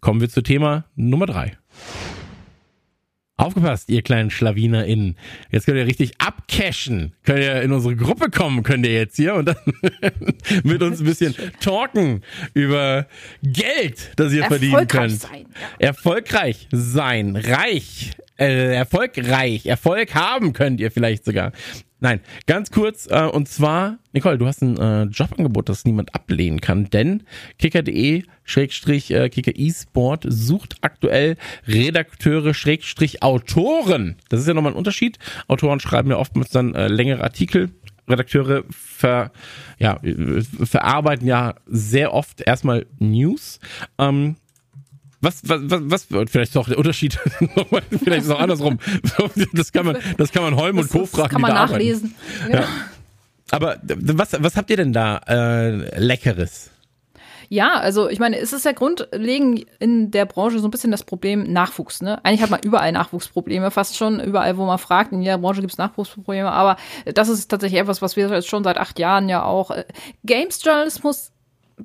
kommen wir zu Thema Nummer drei. Aufgepasst, ihr kleinen SchlawinerInnen. Jetzt könnt ihr richtig abcashen. Könnt ihr in unsere Gruppe kommen, könnt ihr jetzt hier und dann mit uns ein bisschen talken über Geld, das ihr verdienen könnt. Sein, ja. Erfolgreich sein, reich, äh, erfolgreich, Erfolg haben könnt ihr vielleicht sogar. Nein, ganz kurz, äh, und zwar, Nicole, du hast ein äh, Jobangebot, das niemand ablehnen kann, denn kicker.de Schrägstrich äh, Kicker eSport sucht aktuell Redakteure Schrägstrich Autoren. Das ist ja nochmal ein Unterschied. Autoren schreiben ja oftmals dann äh, längere Artikel. Redakteure ver, ja, verarbeiten ja sehr oft erstmal News. Ähm, was, was, was, was vielleicht auch der Unterschied, vielleicht ist es auch andersrum. Das kann man, das kann man Holm und Co. fragen. Das kann man nachlesen. Ja. Ja. Aber was, was habt ihr denn da äh, Leckeres? Ja, also ich meine, es ist ja grundlegend in der Branche so ein bisschen das Problem Nachwuchs. Ne? Eigentlich hat man überall Nachwuchsprobleme, fast schon überall, wo man fragt. In jeder Branche gibt es Nachwuchsprobleme, aber das ist tatsächlich etwas, was wir jetzt schon seit acht Jahren ja auch. Äh, Games-Journalismus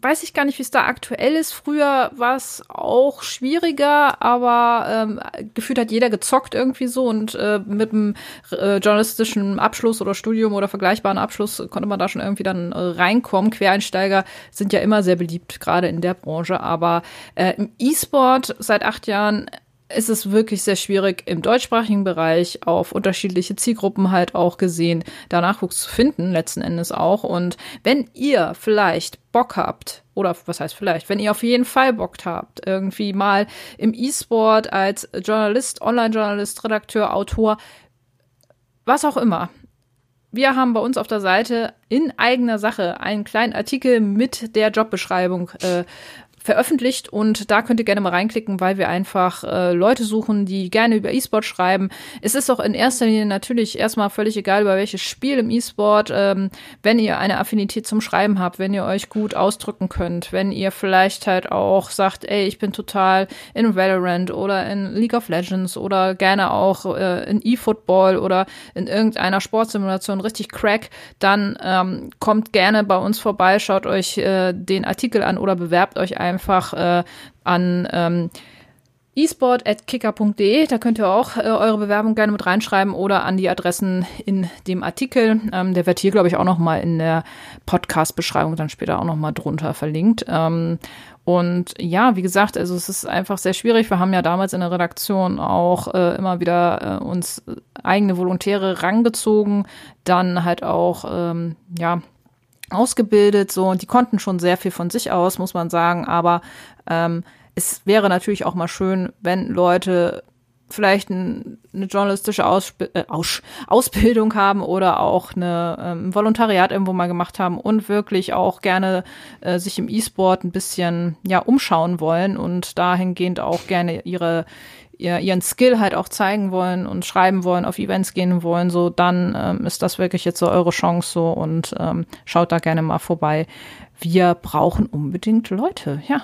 weiß ich gar nicht, wie es da aktuell ist. Früher war es auch schwieriger, aber ähm, gefühlt hat jeder gezockt irgendwie so und äh, mit einem äh, journalistischen Abschluss oder Studium oder vergleichbaren Abschluss konnte man da schon irgendwie dann äh, reinkommen. Quereinsteiger sind ja immer sehr beliebt, gerade in der Branche, aber äh, im E-Sport seit acht Jahren ist es wirklich sehr schwierig im deutschsprachigen Bereich auf unterschiedliche Zielgruppen halt auch gesehen, da Nachwuchs zu finden, letzten Endes auch. Und wenn ihr vielleicht Bock habt, oder was heißt vielleicht, wenn ihr auf jeden Fall Bock habt, irgendwie mal im E-Sport als Journalist, Online-Journalist, Redakteur, Autor, was auch immer. Wir haben bei uns auf der Seite in eigener Sache einen kleinen Artikel mit der Jobbeschreibung äh, veröffentlicht und da könnt ihr gerne mal reinklicken, weil wir einfach äh, Leute suchen, die gerne über E-Sport schreiben. Es ist auch in erster Linie natürlich erstmal völlig egal, über welches Spiel im E-Sport, ähm, wenn ihr eine Affinität zum Schreiben habt, wenn ihr euch gut ausdrücken könnt, wenn ihr vielleicht halt auch sagt, ey, ich bin total in Valorant oder in League of Legends oder gerne auch äh, in E-Football oder in irgendeiner Sportsimulation richtig crack, dann ähm, kommt gerne bei uns vorbei, schaut euch äh, den Artikel an oder bewerbt euch einfach einfach äh, an ähm, esport.kicker.de. Da könnt ihr auch äh, eure Bewerbung gerne mit reinschreiben oder an die Adressen in dem Artikel. Ähm, der wird hier, glaube ich, auch noch mal in der Podcast-Beschreibung dann später auch noch mal drunter verlinkt. Ähm, und ja, wie gesagt, also es ist einfach sehr schwierig. Wir haben ja damals in der Redaktion auch äh, immer wieder äh, uns eigene Volontäre rangezogen, dann halt auch ähm, ja ausgebildet, so und die konnten schon sehr viel von sich aus, muss man sagen. Aber ähm, es wäre natürlich auch mal schön, wenn Leute vielleicht ein, eine journalistische Aussp äh, Aus Ausbildung haben oder auch eine ähm, Volontariat irgendwo mal gemacht haben und wirklich auch gerne äh, sich im E-Sport ein bisschen ja umschauen wollen und dahingehend auch gerne ihre ihr, ihren Skill halt auch zeigen wollen und schreiben wollen, auf Events gehen wollen, so dann ähm, ist das wirklich jetzt so eure Chance so und ähm, schaut da gerne mal vorbei. Wir brauchen unbedingt Leute, ja.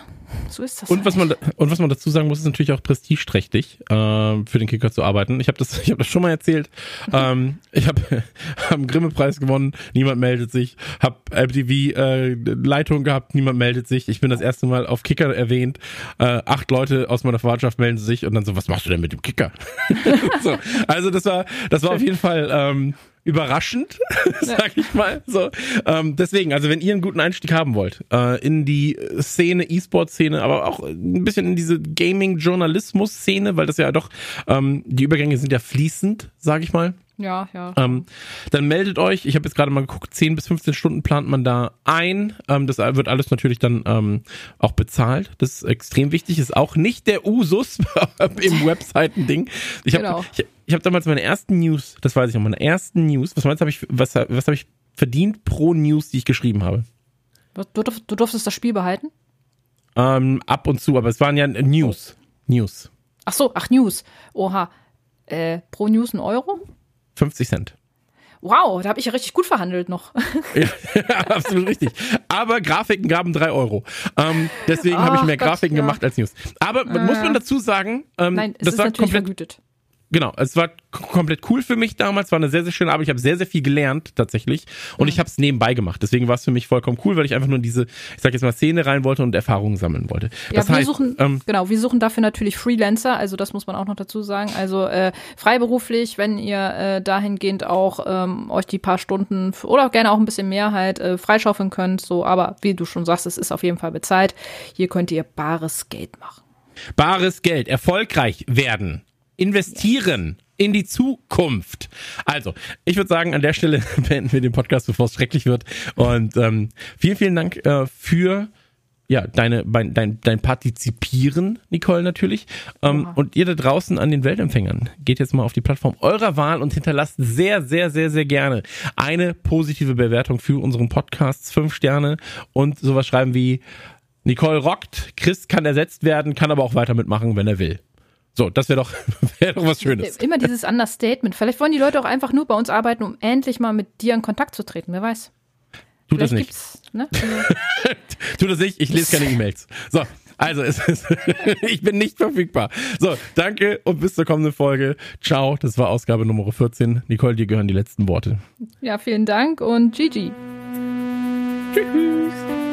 So ist das. Und, halt. was man, und was man dazu sagen muss, ist natürlich auch prestigeträchtig, äh, für den Kicker zu arbeiten. Ich habe das, ich hab das schon mal erzählt. ähm, ich habe hab einen Grimme-Preis gewonnen, niemand meldet sich. Habe MTV äh, Leitung gehabt, niemand meldet sich. Ich bin das erste Mal auf Kicker erwähnt. Äh, acht Leute aus meiner Verwandtschaft melden sich und dann so, was machst du denn mit dem Kicker? so, also das war, das war auf jeden Fall ähm, überraschend, sag ich mal. So, ähm, deswegen, also wenn ihr einen guten Einstieg haben wollt äh, in die Szene, E-Sport-Szene, aber auch ein bisschen in diese Gaming-Journalismus-Szene, weil das ja doch ähm, die Übergänge sind ja fließend, sag ich mal. Ja, ja. Ähm, dann meldet euch. Ich habe jetzt gerade mal geguckt, 10 bis 15 Stunden plant man da ein. Ähm, das wird alles natürlich dann ähm, auch bezahlt. Das ist extrem wichtig. Ist auch nicht der Usus im Webseiten-Ding. Ich habe genau. ich, ich hab damals meine ersten News, das weiß ich noch, meine ersten News. Was meinst du, hab ich, was, was habe ich verdient pro News, die ich geschrieben habe? Du, du durftest das Spiel behalten? Ähm, ab und zu, aber es waren ja News. News. Ach so, ach News. Oha. Äh, pro News ein Euro? 50 Cent. Wow, da habe ich ja richtig gut verhandelt noch. ja, absolut richtig. Aber Grafiken gaben drei Euro. Ähm, deswegen habe ich mehr Gott, Grafiken ja. gemacht als News. Aber äh, muss man dazu sagen, ähm, Nein, es das ist war natürlich komplett vergütet. Genau, es war komplett cool für mich damals, war eine sehr, sehr schöne Arbeit. Ich habe sehr, sehr viel gelernt tatsächlich und mhm. ich habe es nebenbei gemacht. Deswegen war es für mich vollkommen cool, weil ich einfach nur in diese, ich sag jetzt mal, Szene rein wollte und Erfahrungen sammeln wollte. Ja, das wir heißt, suchen, ähm, genau, wir suchen dafür natürlich Freelancer, also das muss man auch noch dazu sagen. Also äh, freiberuflich, wenn ihr äh, dahingehend auch ähm, euch die paar Stunden oder gerne auch ein bisschen mehr halt äh, freischaufeln könnt, so, aber wie du schon sagst, es ist auf jeden Fall bezahlt. Hier könnt ihr bares Geld machen. Bares Geld, erfolgreich werden investieren in die Zukunft. Also, ich würde sagen, an der Stelle beenden wir den Podcast, bevor es schrecklich wird. Und ähm, vielen, vielen Dank äh, für ja, deine, dein, dein Partizipieren, Nicole, natürlich. Ähm, und ihr da draußen an den Weltempfängern, geht jetzt mal auf die Plattform eurer Wahl und hinterlasst sehr, sehr, sehr, sehr gerne eine positive Bewertung für unseren Podcast. Fünf Sterne und sowas schreiben wie Nicole rockt, Chris kann ersetzt werden, kann aber auch weiter mitmachen, wenn er will. So, das wäre doch, wär doch was Schönes. Immer dieses Understatement. Vielleicht wollen die Leute auch einfach nur bei uns arbeiten, um endlich mal mit dir in Kontakt zu treten. Wer weiß. Tut das nicht. ne? Tu das nicht, ich lese keine E-Mails. So, also es ist, ich bin nicht verfügbar. So, danke und bis zur kommenden Folge. Ciao, das war Ausgabe Nummer 14. Nicole, dir gehören die letzten Worte. ja, vielen Dank und GG. Tschüss.